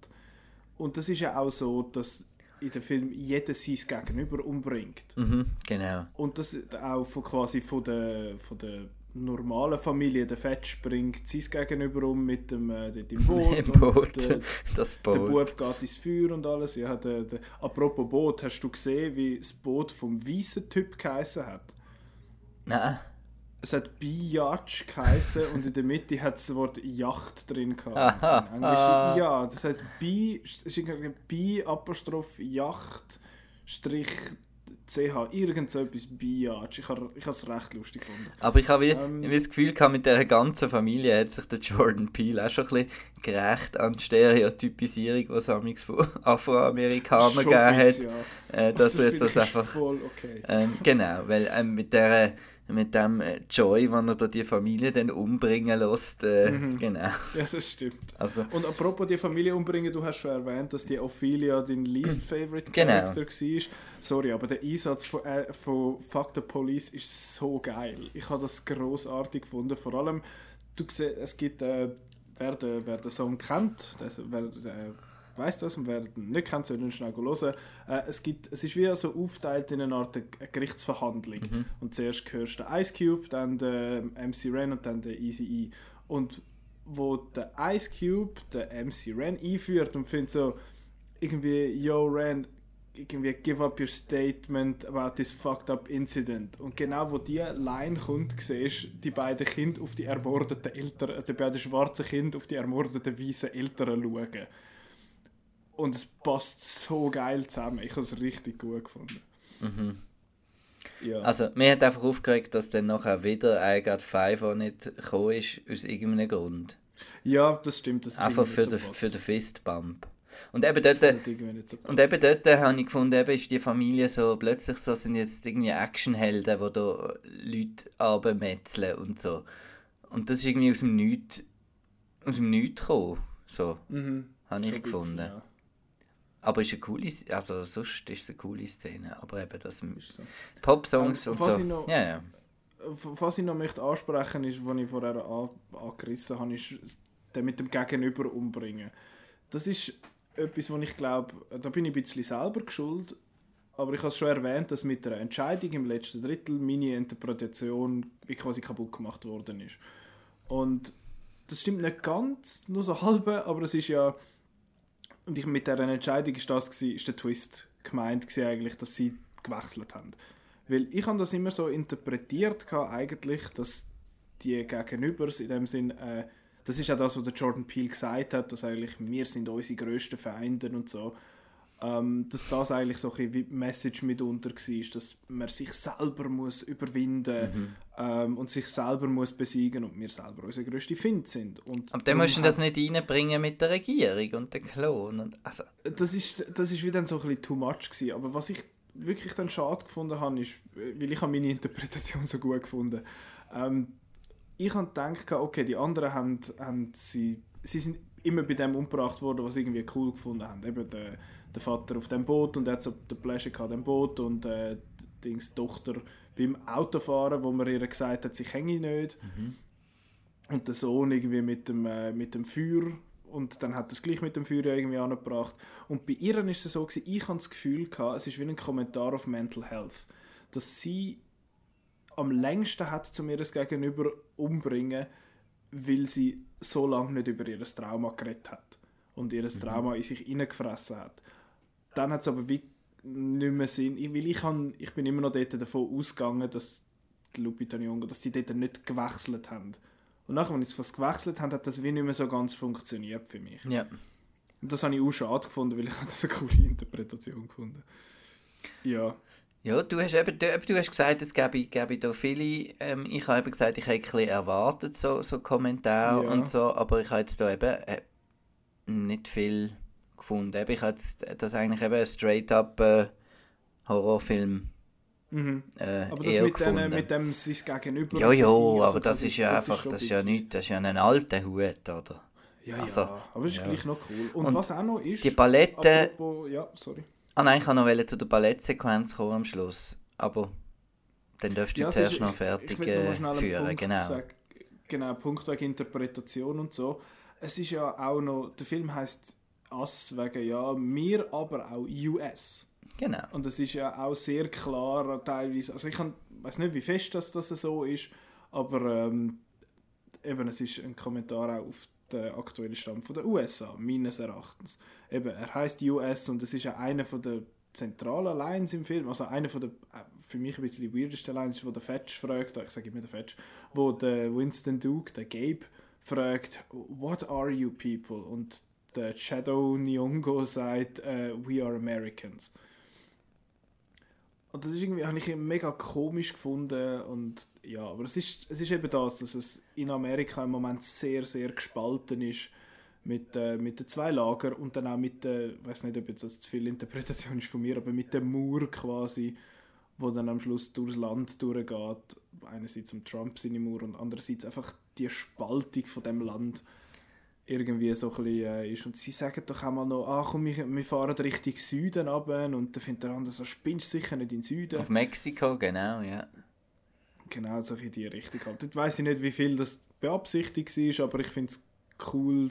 Und das ist ja auch so, dass in dem Film jeder sein Gegenüber umbringt. Mhm, genau. Und das auch von, quasi von der, von der normalen Familie, der Fett springt sein Gegenüber um mit dem äh, dort *laughs* im Boot. Im Boot. *laughs* Der, das Boot. Der Bub geht ins Feuer und alles. Ja, der, der, apropos Boot, hast du gesehen, wie das Boot vom weißen Typ geheißen hat? Nein. Es hat Biatch geheißen und in der Mitte hat das Wort Yacht drin gehabt. Aha. Englisch, ah. Ja, das heißt Bi, Bi Apostroph Yacht Strich CH, irgend so etwas Biatch. Ich habe ich es recht lustig gefunden. Aber ich habe ähm, das Gefühl gehabt, mit dieser ganzen Familie hat sich der Jordan Peele auch schon ein bisschen gerecht an die Stereotypisierung, die es von *laughs* Afroamerikanern gegeben hat. Ja. Äh, dass das jetzt das einfach. Voll okay. Ähm, genau, weil ähm, mit der mit dem äh, Joy, wenn er da die Familie dann umbringen lässt. Äh, mhm. Genau. *laughs* Ja, das stimmt. Also, und apropos die Familie umbringen, du hast schon erwähnt, dass die Ophelia dein least *clears throat* favorite genau. Character war. Sorry, aber der Einsatz von, äh, von Fuck the Police ist so geil. Ich habe das großartig gefunden. Vor allem, du siehst, es gibt, äh, wer, den, wer den Song kennt, das, wer, äh, weiß das und wer nicht kennt, soll ihn schnell hören. Äh, es, gibt, es ist wie so aufgeteilt in eine Art Gerichtsverhandlung. Mhm. Und zuerst hörst du den Ice Cube, dann der MC Ren und dann der Easy E. Und wo der Ice Cube der MC Ren einführt und findet so irgendwie, yo Ren, irgendwie give up your statement about this fucked up incident. Und genau wo die Line kommt, siehst die beiden Kinder auf die ermordeten Eltern, also die beiden schwarzen Kinder auf die ermordeten weißen Eltern schauen und es passt so geil zusammen. Ich habe es richtig gut gefunden. Mhm. Ja. Also, mir hat einfach aufgeregt, dass dann nachher wieder Got Five auch nicht gekommen ist, aus irgendeinem Grund. Ja, das stimmt. Das einfach für, so den, für den Fistbump. Und eben dort, so und eben dort habe ich gefunden, eben ist die Familie so, plötzlich so sind jetzt irgendwie Actionhelden, die da Leute abmetzeln und so. Und das ist irgendwie aus dem Nichts, aus dem Nichts gekommen. So, mhm. habe ich gefunden. Bisschen, ja. Aber ist eine coole, also sonst ist es eine coole Szene, aber eben das so. Pop-Songs ähm, und so. Noch, ja, ja. Was ich noch möchte ansprechen ist, was ich vorher an, angerissen habe, ist den mit dem Gegenüber umbringen. Das ist etwas, was ich glaube, da bin ich ein bisschen selber geschuld, aber ich habe es schon erwähnt, dass mit der Entscheidung im letzten Drittel meine Interpretation wie quasi kaputt gemacht worden ist. Und das stimmt nicht ganz, nur so halb, aber es ist ja und ich mit dieser Entscheidung ist das gewesen, ist der Twist gemeint gewesen, eigentlich, dass sie gewechselt haben. Weil ich habe das immer so interpretiert eigentlich, dass die Gegenübers in dem Sinn, äh, das ist ja das, was der Jordan Peele gesagt hat, dass eigentlich wir sind unsere grössten Feinde und so ähm, dass das eigentlich so ein wie die Message mitunter war, dass man sich selber muss überwinden mhm. ähm, und sich selber muss besiegen und wir selber unsere grösste Find sind. Und Aber dann musst du das nicht reinbringen mit der Regierung und den Klon. Und, also. das, ist, das ist wie dann so ein bisschen too much gewesen. Aber was ich wirklich dann schade gefunden habe, ist, weil ich habe meine Interpretation so gut gefunden ähm, ich habe gedacht, okay, die anderen haben, haben sie, sie sind immer bei dem umgebracht worden, was sie irgendwie cool gefunden haben. Eben der, der Vater auf dem Boot und er hat so den Pleasure gehabt, dem Boot und äh, die, Tochter beim Autofahren, wo man ihr gesagt hat, sie hänge nicht. Mhm. Und der Sohn irgendwie mit dem, äh, mit dem Feuer und dann hat er es gleich mit dem Feuer irgendwie angebracht. Und bei ihr ist es so, gewesen, ich habe das Gefühl gehabt, es ist wie ein Kommentar auf Mental Health, dass sie am längsten hat zu mir das Gegenüber umbringen, weil sie so lange nicht über ihr Trauma geredet hat und ihr mhm. Trauma in sich hineingefressen hat dann hat es aber wie nicht mehr Sinn, ich, weil ich, kann, ich bin immer noch dort davon ausgegangen, dass die Lupita Nyong'o, dass die dort nicht gewechselt haben. Und nachher, wenn sie fast gewechselt haben, hat das wie nicht mehr so ganz funktioniert für mich. Ja. Und das habe ich auch schade gefunden, weil ich *laughs* das eine coole Interpretation gefunden Ja. Ja, du hast eben du, du hast gesagt, es gäbe, gäbe da viele. Ähm, ich habe eben gesagt, ich hätte ein erwartet, so, so Kommentare ja. und so, aber ich habe jetzt da eben äh, nicht viel gefunden. Ich habe das eigentlich eben ein straight-up äh, Horrorfilm Mhm. Äh, aber das mit, den, mit dem sein Gegenüber. Ja, ja, also aber das ist ja das einfach, ist das ist ja nicht, das ist ja ein alter Hut, oder? Ja, also, ja, aber es ist ja. gleich noch cool. Und, Und, was auch noch ist... Die Palette... Apropos, ja, sorry. Ah nein, ich kann noch zu der Ballettsequenz kommen am Schluss, aber dann dürfst du ja, zuerst ist, noch fertig äh, führen, genau. Sagen. Genau, Punkt wegen Interpretation und so. Es ist ja auch noch, der Film heißt Us wegen ja, wir aber auch US. Genau. Und das ist ja auch sehr klar teilweise, also ich weiß nicht, wie fest das, das so ist, aber ähm, eben, es ist ein Kommentar auch auf den aktuellen Stand von der USA, meines Erachtens. Eben, er heißt US und es ist ja einer von der zentralen Lines im Film, also einer von der äh, für mich ein bisschen weirdesten Lines, wo der Fetch fragt, ich sage immer der Fetch, wo der Winston Duke, der Gabe, fragt, what are you people? Und der Shadow Nyong'o sagt, uh, we are Americans. Und das ist irgendwie, habe ich mega komisch gefunden und ja, aber es ist, es ist eben das, dass es in Amerika im Moment sehr, sehr gespalten ist mit, äh, mit den zwei Lager und dann auch mit der, ich weiß nicht, ob das zu viel Interpretation ist von mir, aber mit dem Mauer quasi, wo dann am Schluss durchs Land durchgeht, einerseits um Trump seine Mauer und andererseits einfach die Spaltung von dem Land irgendwie so ein bisschen äh, ist. Und sie sagen doch auch mal noch, ah komm, wir, wir fahren Richtung Süden runter. Und dann findet der andere so, spinnst sicher nicht in Süden. Auf Mexiko, genau, ja. Genau, so in die Richtung halt. Ich weiß nicht, wie viel das beabsichtigt war, aber ich finde es cool,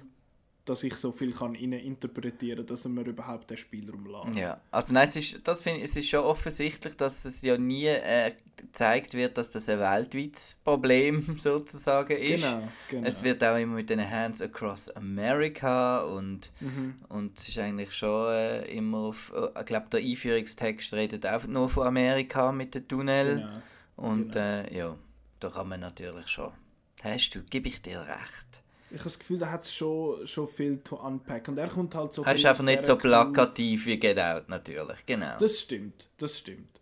dass ich so viel kann interpretieren kann, dass er mir überhaupt den Spielraum lässt. Ja, also nein, es ist, das find, es ist schon offensichtlich, dass es ja nie äh, gezeigt wird, dass das ein weltweites Problem *laughs* sozusagen ist. Genau, genau. Es wird auch immer mit den Hands across America und, mhm. und es ist eigentlich schon äh, immer auf, äh, ich glaube der Einführungstext redet auch nur von Amerika mit dem Tunnel genau, und genau. Äh, ja, da kann man natürlich schon, hast du, gebe ich dir recht ich habe das Gefühl, da hat es schon, schon viel zu unpacken. Und er kommt halt so... Er ist einfach nicht so plakativ wie Get Out, natürlich. Genau. Das stimmt, das stimmt.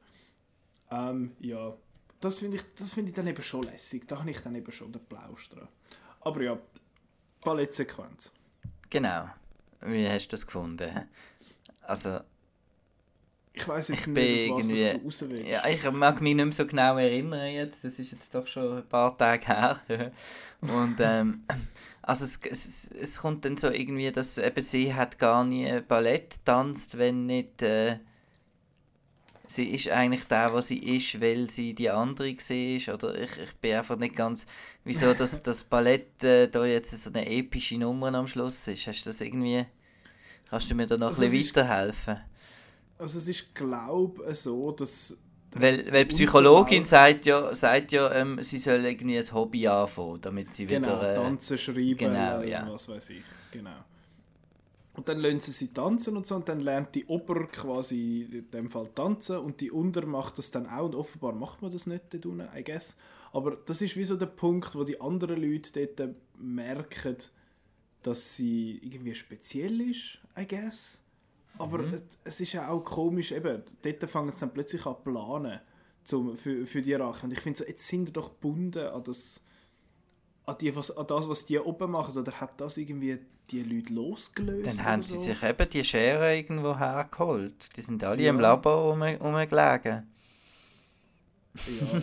Ähm, ja, das finde ich, find ich dann eben schon lässig. Da habe ich dann eben schon den Plausch dran. Aber ja, Ballettsequenz. Genau. Wie hast du das gefunden? Also... Ich weiß jetzt ich nicht, was du raus willst. Ja, ich mag mich nicht mehr so genau erinnern jetzt. Das ist jetzt doch schon ein paar Tage her. *laughs* Und ähm, also es, es, es kommt dann so irgendwie, dass eben sie hat gar nie Ballett tanzt, wenn nicht... Äh, sie ist eigentlich der, was sie ist, weil sie die andere war. Oder ich, ich bin einfach nicht ganz... Wieso dass *laughs* das Ballett äh, da jetzt so eine epische Nummer am Schluss ist. Hast du das irgendwie... Kannst du mir da noch also ein bisschen weiterhelfen? also es ist glaube so, dass weil, weil die Psychologin sagt ja, sagt ja ähm, sie soll irgendwie ein Hobby anfangen, damit sie genau, wieder... Äh, tanzen, schreiben, genau, ja. was weiß ich. Genau. Und dann lernen sie sie tanzen und so und dann lernt die Ober quasi in dem Fall tanzen und die Unter macht das dann auch und offenbar macht man das nicht dort unten, I guess. Aber das ist wie so der Punkt, wo die anderen Leute dort merken, dass sie irgendwie speziell ist, I guess. Aber mhm. es, ist ja auch komisch, eben, dort fangen sie dann plötzlich an planen zum, für, für die Rache. Und ich finde, so, jetzt sind sie doch gebunden an das, an, die, was, an das, was die oben machen. Oder hat das irgendwie die Leute losgelöst? Dann haben sie so? sich eben die Schere irgendwo hergeholt. Die sind alle ja. im Labor rum, rumgelegen.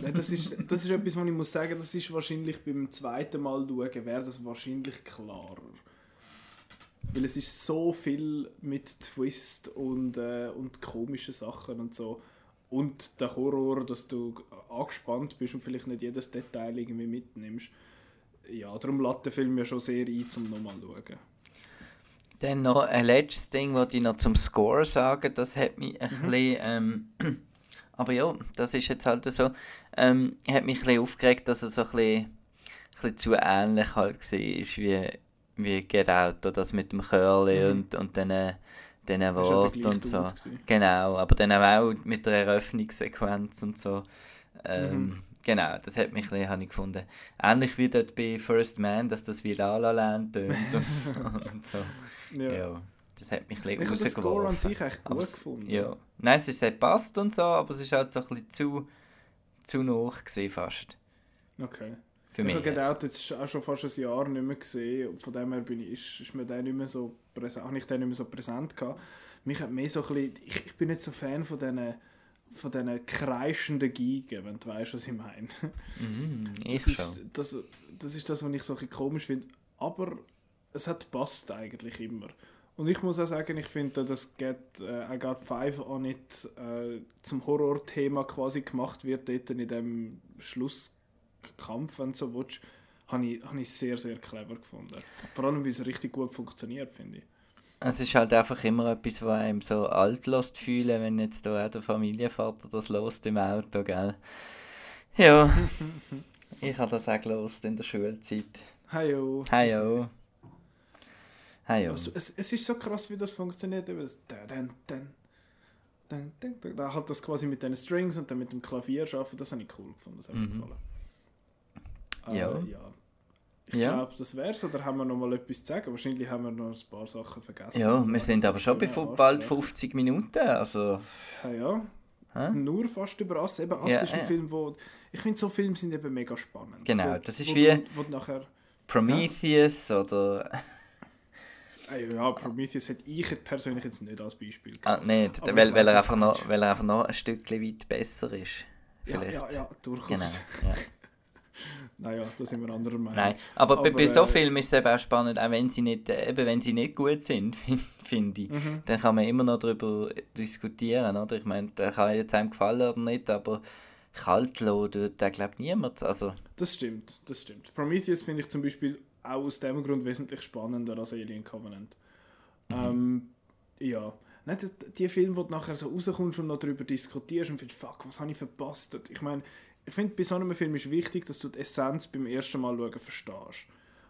Ja, das ist, das ist etwas, was ich muss sagen, das ist wahrscheinlich beim zweiten Mal schauen, wäre das wahrscheinlich klarer. Weil es ist so viel mit Twist und, äh, und komischen Sachen und so. Und der Horror, dass du angespannt bist und vielleicht nicht jedes Detail irgendwie mitnimmst. Ja, darum lädt der Film ja schon sehr ein, zum nochmal zu schauen. Dann noch ein letztes Ding, was ich noch zum Score sagen das hat mich ein mhm. bisschen... Ähm, *clears throat* aber ja, das ist jetzt halt so. Ähm, hat mich ein bisschen aufgeregt, dass er so ein bisschen, ein bisschen zu ähnlich halt war wie wie Get Out oder das mit dem Curly mhm. und, und den, den Worten und so. Genau, aber dann auch mit der Eröffnungssequenz und so. Ähm, mhm. Genau, das hat mich ein bisschen, gefunden. Ähnlich wie dort bei First Man, dass das wie La La Land tönt und, *laughs* und, so. Ja. ja. Das hat mich ein bisschen ich rausgeworfen. an sich echt gut gefunden. Ja. Nein, es ist passt und so, aber es ist halt so ein bisschen zu, zu gesehen fast. Okay. Für mich ich habe Out jetzt auch schon fast ein Jahr nicht mehr gesehen. Von dem her bin ich, ist, ist mir der nicht mehr so präsent, habe ich den nicht mehr so präsent gehabt. Mich hat mehr so ein bisschen, ich, ich bin nicht so Fan von diesen von diesen kreischenden Gigen, wenn du weißt, was ich meine. Mm, das, ist, das, das ist das, was ich so ein bisschen komisch finde. Aber es hat passt eigentlich immer. Und ich muss auch sagen, ich finde, dass Get, uh, I Got Five auch nicht uh, zum Horrorthema quasi gemacht wird, dort in dem Schluss Kampf, wenn du so willst, habe ich, habe ich sehr, sehr clever gefunden. Vor allem, wie es richtig gut funktioniert, finde ich. Es ist halt einfach immer etwas, was einem so alt lässt fühlen, wenn jetzt da auch der Familienvater das lost im Auto, gell? Ja, *laughs* ich habe das auch gelost in der Schulzeit. Heyo. Heyo. Heyo. Also, es, es ist so krass, wie das funktioniert. Dann, dann halt das quasi mit den Strings und dann mit dem Klavier arbeiten, das habe ich cool gefunden, das hat mir mhm. gefallen. Äh, ja. ja. Ich ja. glaube, das wäre es. Oder haben wir noch mal etwas zu sagen? Wahrscheinlich haben wir noch ein paar Sachen vergessen. Ja, wir sind aber schon bei bald 50 Minuten. Also. Ja, ja. Hä? Nur fast über Ass. Eben, Ass ja, ist ein ja. Film, wo... Ich finde, so Filme sind eben mega spannend. Genau, so, das ist wie... Wo, wo nachher, Prometheus ja. oder... Ah, ja, Prometheus hätte ich persönlich jetzt nicht als Beispiel ah, gehabt. Ah, nicht, weil, weil, er einfach noch, weil er einfach noch ein Stückchen weit besser ist. Vielleicht. Ja, ja, ja durchaus. Genau. *laughs* Naja, da sind wir anderer Meinung. Nein, aber, aber bei, so äh, Filmen ist es eben auch spannend, auch wenn sie nicht, äh, eben wenn sie nicht gut sind, *laughs* finde ich, mhm. dann kann man immer noch darüber diskutieren, oder? Ich meine, der kann jetzt einem gefallen oder nicht, aber kalt lassen, der glaubt niemand, also... Das stimmt, das stimmt. Prometheus finde ich zum Beispiel auch aus dem Grund wesentlich spannender als Alien Covenant. Mhm. Ähm, ja. Nicht die Filme, wo du nachher so rauskommst und noch darüber diskutierst und findest, fuck, was habe ich verpasst? Ich meine, ich finde, bei so einem Film ist wichtig, dass du die Essenz beim ersten Mal schauen verstehst.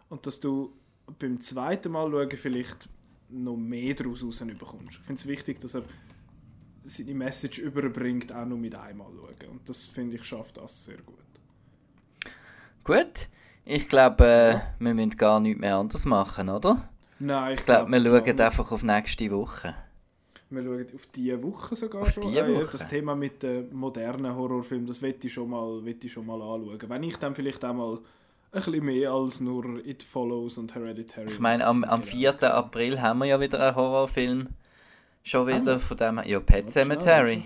Und dass du beim zweiten Mal schauen vielleicht noch mehr daraus rausbekommst. Ich finde es wichtig, dass er seine Message überbringt, auch nur mit einmal schauen. Und das finde ich, schafft das sehr gut. Gut, ich glaube, äh, wir müssen gar nichts mehr anders machen, oder? Nein, ich, ich glaube, glaub, wir schauen einfach auf nächste Woche. Wir schauen auf diese Woche sogar auf schon. Äh, Woche. Das Thema mit den modernen Horrorfilmen, das möchte ich, schon mal, ich schon mal anschauen. Wenn ich dann vielleicht auch mal ein bisschen mehr als nur It Follows und Hereditary. Ich meine, am, am 4. Genau. April haben wir ja wieder einen Horrorfilm. Schon wieder ah. von dem. Ja, Pet Cemetery.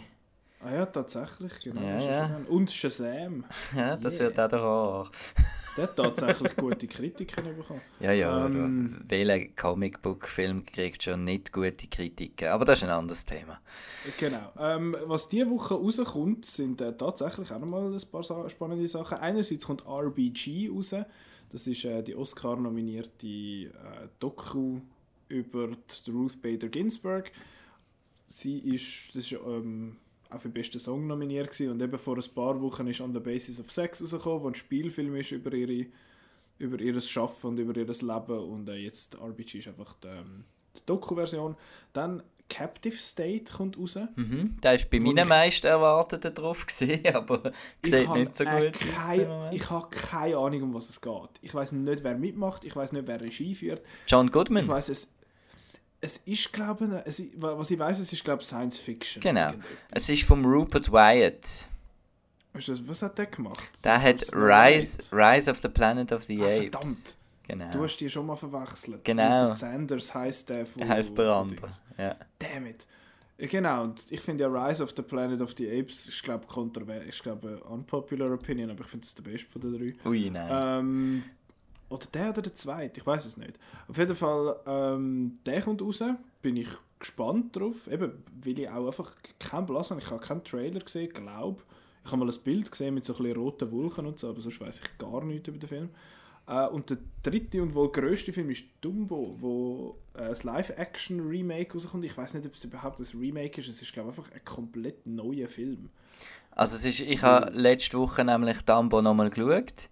Ah ja, tatsächlich, genau. Ja, ja. Und Shazam. *laughs* Ja, das yeah. wird auch der Horror. Der hat tatsächlich gute Kritiken bekommen. Ja, ja, ähm, also, welcher Comicbook-Film kriegt schon nicht gute Kritiken? Aber das ist ein anderes Thema. Genau. Ähm, was diese Woche rauskommt, sind äh, tatsächlich auch nochmal ein paar spannende Sachen. Einerseits kommt RBG raus. Das ist äh, die Oscar-nominierte äh, Doku über Ruth Bader Ginsburg. sie ist, das ist ähm, auch für den besten Song nominiert gewesen. und eben vor ein paar Wochen ist On the Basis of Sex rausgekommen, wo ein Spielfilm ist über ihre über ihr Schaffen und über ihr Leben und äh, jetzt RBG ist einfach die, ähm, die Doku-Version. Dann Captive State kommt raus. Mhm, der ist bei meinen meisten Erwarteten drauf gesehen, *laughs* aber sieht nicht so gut kein, aus. Ich habe keine Ahnung, um was es geht. Ich weiß nicht, wer mitmacht, ich weiß nicht, wer Regie führt. John Goodman. Ich weiß es. Es ist, glaube ich, was ich weiß, es ist, glaube Science Fiction. Genau. Es ist vom Rupert Wyatt. Was hat der gemacht? Der hat Rise, Rise of the Planet of the ah, Apes. Verdammt. Genau. Du hast die schon mal verwechselt. Genau. Rupert Sanders heißt der von. Heißt der andere. Ja. Damn it. Genau, und ich finde ja Rise of the Planet of the Apes, ich glaube, kontrovers, ich glaube, unpopular opinion, aber ich finde das der beste von den drei. Ui, nein. Ähm, oder der oder der zweite, ich weiß es nicht. Auf jeden Fall, ähm, der kommt raus, bin ich gespannt drauf, eben, weil ich auch einfach keinen Blass habe, ich habe keinen Trailer gesehen, glaube ich habe mal ein Bild gesehen mit so ein bisschen roten Wolken und so, aber sonst weiß ich gar nichts über den Film. Uh, und der dritte und wohl grösste Film ist Dumbo, wo uh, das Live-Action-Remake rauskommt. Ich weiß nicht, ob es überhaupt ein Remake ist. Es ist, glaube ich, einfach ein komplett neuer Film. Also es ist, ich habe letzte Woche nämlich Dumbo nochmal geschaut.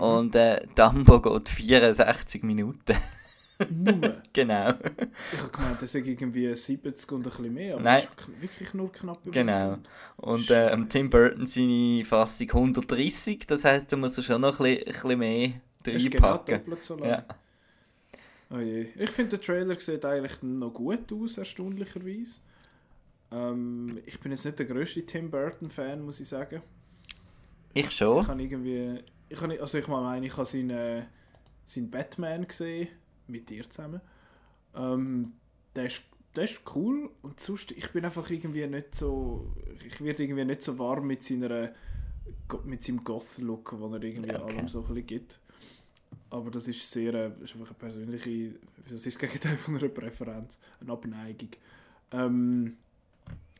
Und äh, Dumbo geht 64 Minuten. Nur? *laughs* genau. Ich habe gemeint, das ist irgendwie 70 und ein bisschen mehr, aber Nein. das ist wirklich nur knapp über Genau. Und äh, Tim Burton seine Fassung 130, das heisst, du musst schon noch ein bisschen, ein bisschen mehr reinpacken. Genau so. Ja. Oh je. Ich finde, der Trailer sieht eigentlich noch gut aus, erstaunlicherweise. Ähm, ich bin jetzt nicht der größte Tim Burton-Fan, muss ich sagen. Ich schon. Ich habe irgendwie... Ich habe, also ich meine, ich habe seinen, äh, seinen Batman gesehen mit dir zusammen. Ähm, der, ist, der ist cool und sonst, ich bin einfach irgendwie nicht so, ich werde irgendwie nicht so warm mit seiner mit seinem Goth-Look, den er irgendwie okay. allem so ein bisschen gibt. Aber das ist sehr, äh, ist einfach eine persönliche, das ist das Gegenteil von einer Präferenz, eine Abneigung. Ähm,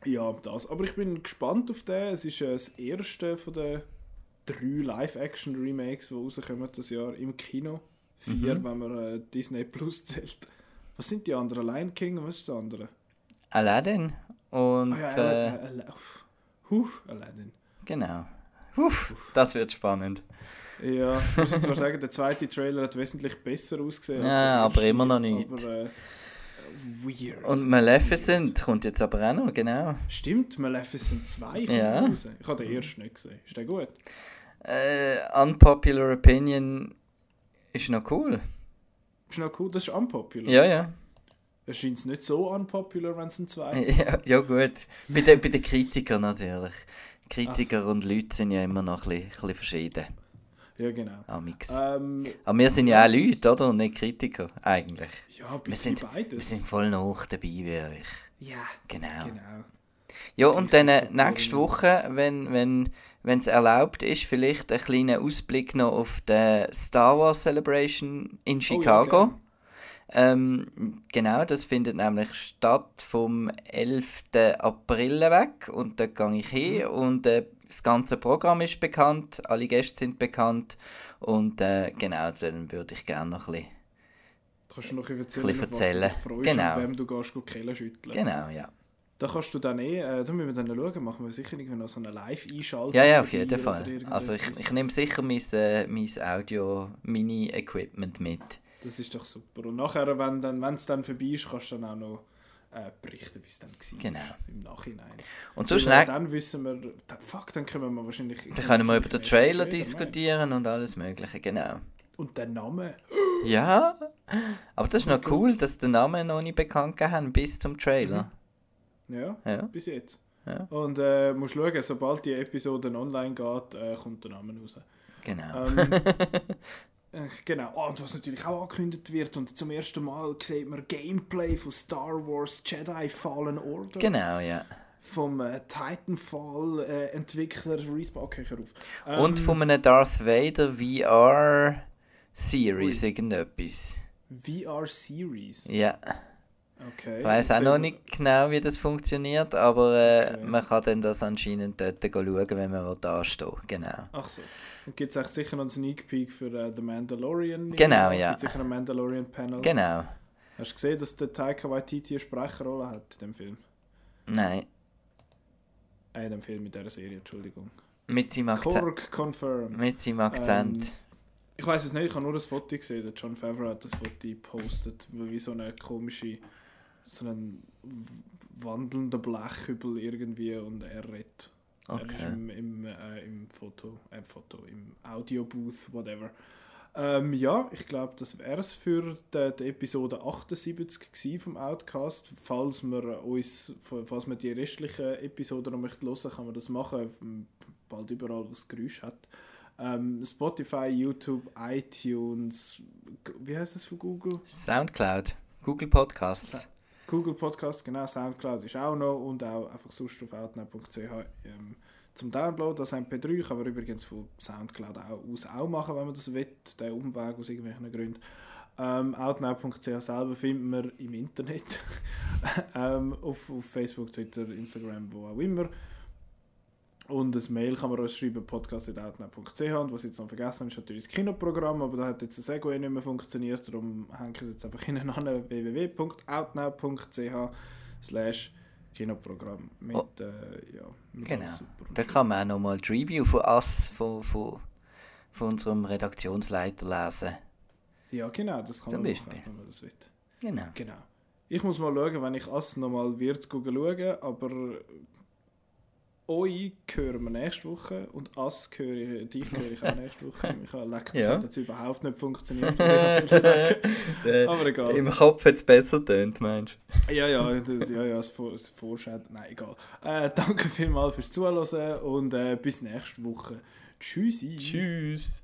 ja, das. Aber ich bin gespannt auf den. Es ist äh, das erste von den drei Live-Action-Remakes, die rauskommen das Jahr im Kino. Vier, mhm. wenn man äh, Disney Plus zählt. Was sind die anderen? Lion King und was ist das andere? Aladdin und... Oh ja, äh, Ala huh, Aladdin. Genau. Huh, das wird spannend. Ja, ich muss zwar sagen, der zweite Trailer hat wesentlich besser ausgesehen als Ja, aber immer noch nicht. Aber, äh, weird. Und Maleficent weird. kommt jetzt aber auch noch, genau. Stimmt, Maleficent 2 kommt ja. raus. Ich habe den ersten nicht gesehen. Ist der gut? Äh, unpopular Opinion ist noch cool. Ist noch cool, das ist unpopular. Ja, ja. Es scheint nicht so unpopular, wenn es ein zwei *laughs* ja, ja, gut. Bei den, bei den Kritikern natürlich. Kritiker so. und Leute sind ja immer noch ein bisschen, ein bisschen verschieden. Ja, genau. Amix. Ähm, Aber wir sind ja auch Leute, oder? Und nicht Kritiker, eigentlich. Ja, wir sind, beides. Wir sind voll noch dabei wie euch. Ja, genau. genau. Ja, und dann äh, nächste Woche, wenn, wenn wenn es erlaubt ist, vielleicht einen kleinen Ausblick noch auf die Star Wars Celebration in Chicago. Oh, ja, ähm, genau, das findet nämlich statt vom 11. April weg und da gehe ich hin mhm. und äh, das ganze Programm ist bekannt, alle Gäste sind bekannt und äh, genau, dann würde ich gerne noch ein bisschen, Kannst du noch erzählen, bisschen erzählen. Du freust, genau. wem du gehst, Kellen schütteln. Genau, ja. Da kannst du dann eh, äh, da müssen wir dann schauen, machen wir sicher irgendwie noch so eine Live-Einschaltung. Ja, ja, auf jeden Fall. Also ich, ich nehme sicher mein, äh, mein Audio-Mini-Equipment mit. Das ist doch super. Und nachher, wenn es dann, dann vorbei ist, kannst du dann auch noch äh, berichten, wie es dann war. Genau. Im Nachhinein. Und so schnell... Dann wissen wir, fuck, dann können wir wahrscheinlich... Dann können wir über den Trailer diskutieren und alles mögliche, genau. Und der Name... Ja, aber das ist oh noch cool, dass der Name noch nicht bekannt haben bis zum Trailer. Mhm. Ja, ja. bis jetzt. Ja. Und äh, musst schauen, sobald die Episode online geht, äh, kommt der Name raus. Genau. Ähm, *laughs* äh, genau. Oh, und was natürlich auch angekündigt wird, und zum ersten Mal sieht man Gameplay von Star Wars Jedi Fallen Order. Genau, ja. Vom äh, Titanfall-Entwickler äh, Respawn. Okay, hör auf. Ähm, und von einem Darth Vader VR-Series, irgendetwas. VR-Series? Ja. Okay. Ich weiß auch noch nicht genau, wie das funktioniert, aber äh, okay. man kann dann das anscheinend dort schauen, wenn man da steht. Genau. Ach so. Dann gibt es auch sicher noch einen Sneak Peek für uh, The Mandalorian. Genau, ja. Es gibt sicher ein Mandalorian-Panel. Genau. Hast du gesehen, dass der Taika Waititi eine Sprechrolle hat in dem Film? Nein. Äh, dem Film mit dieser Serie, Entschuldigung. Mit seinem Akzent. Kork Confirmed. Mit seinem Akzent. Ähm, ich weiß es nicht, ich habe nur das Foto gesehen. Der John Favreau hat das Foto gepostet, wie so eine komische, so ein wandelnder Blechhübel irgendwie und er redet. Okay. Er ist im, im, äh, im Foto, äh, Foto, im Audiobooth, whatever. Ähm, ja, ich glaube, das wäre es für die, die, Episode 78 vom Outcast. Falls wir uns, falls wir die restlichen Episoden noch möchten hören, kann man das machen, bald überall, wo es Geräusch hat. Ähm, Spotify, YouTube, iTunes, wie heißt das für Google? Soundcloud, Google Podcasts. Google Podcasts, genau, Soundcloud ist auch noch und auch einfach sonst auf outnow.ch ähm, zum Download als MP3 kann man übrigens von Soundcloud auch, aus auch machen, wenn man das will, der Umweg aus irgendwelchen Gründen. Ähm, outnow.ch selber findet man im Internet, *laughs* ähm, auf, auf Facebook, Twitter, Instagram, wo auch immer. Und ein Mail kann man uns schreiben, podcast.outnow.ch. Und was ich jetzt noch vergessen habe, ist natürlich das Kinoprogramm, aber da hat jetzt das Segway nicht mehr funktioniert, darum hänge ich es jetzt einfach hinten an www.outnow.ch slash Kinoprogramm mit, oh. äh, ja, mit genau. Da kann man auch nochmal die Review von Us, von, von, von unserem Redaktionsleiter lesen. Ja, genau, das kann Zum man machen, wenn man das will. Genau. genau. Ich muss mal schauen, wenn ich Us nochmal wird schauen, aber euch hören wir nächste Woche und Ass höre ich, dich höre ich auch nächste Woche. *laughs* Ich habe lecker, das ja. hat jetzt überhaupt nicht funktioniert. *laughs* Aber egal. Im Kopf hat es besser tönt, meinst du? *laughs* Ja, ja, ja, ja, das, das Vorschau, nein, egal. Äh, danke vielmals fürs Zuhören und äh, bis nächste Woche. Tschüssi. Tschüss.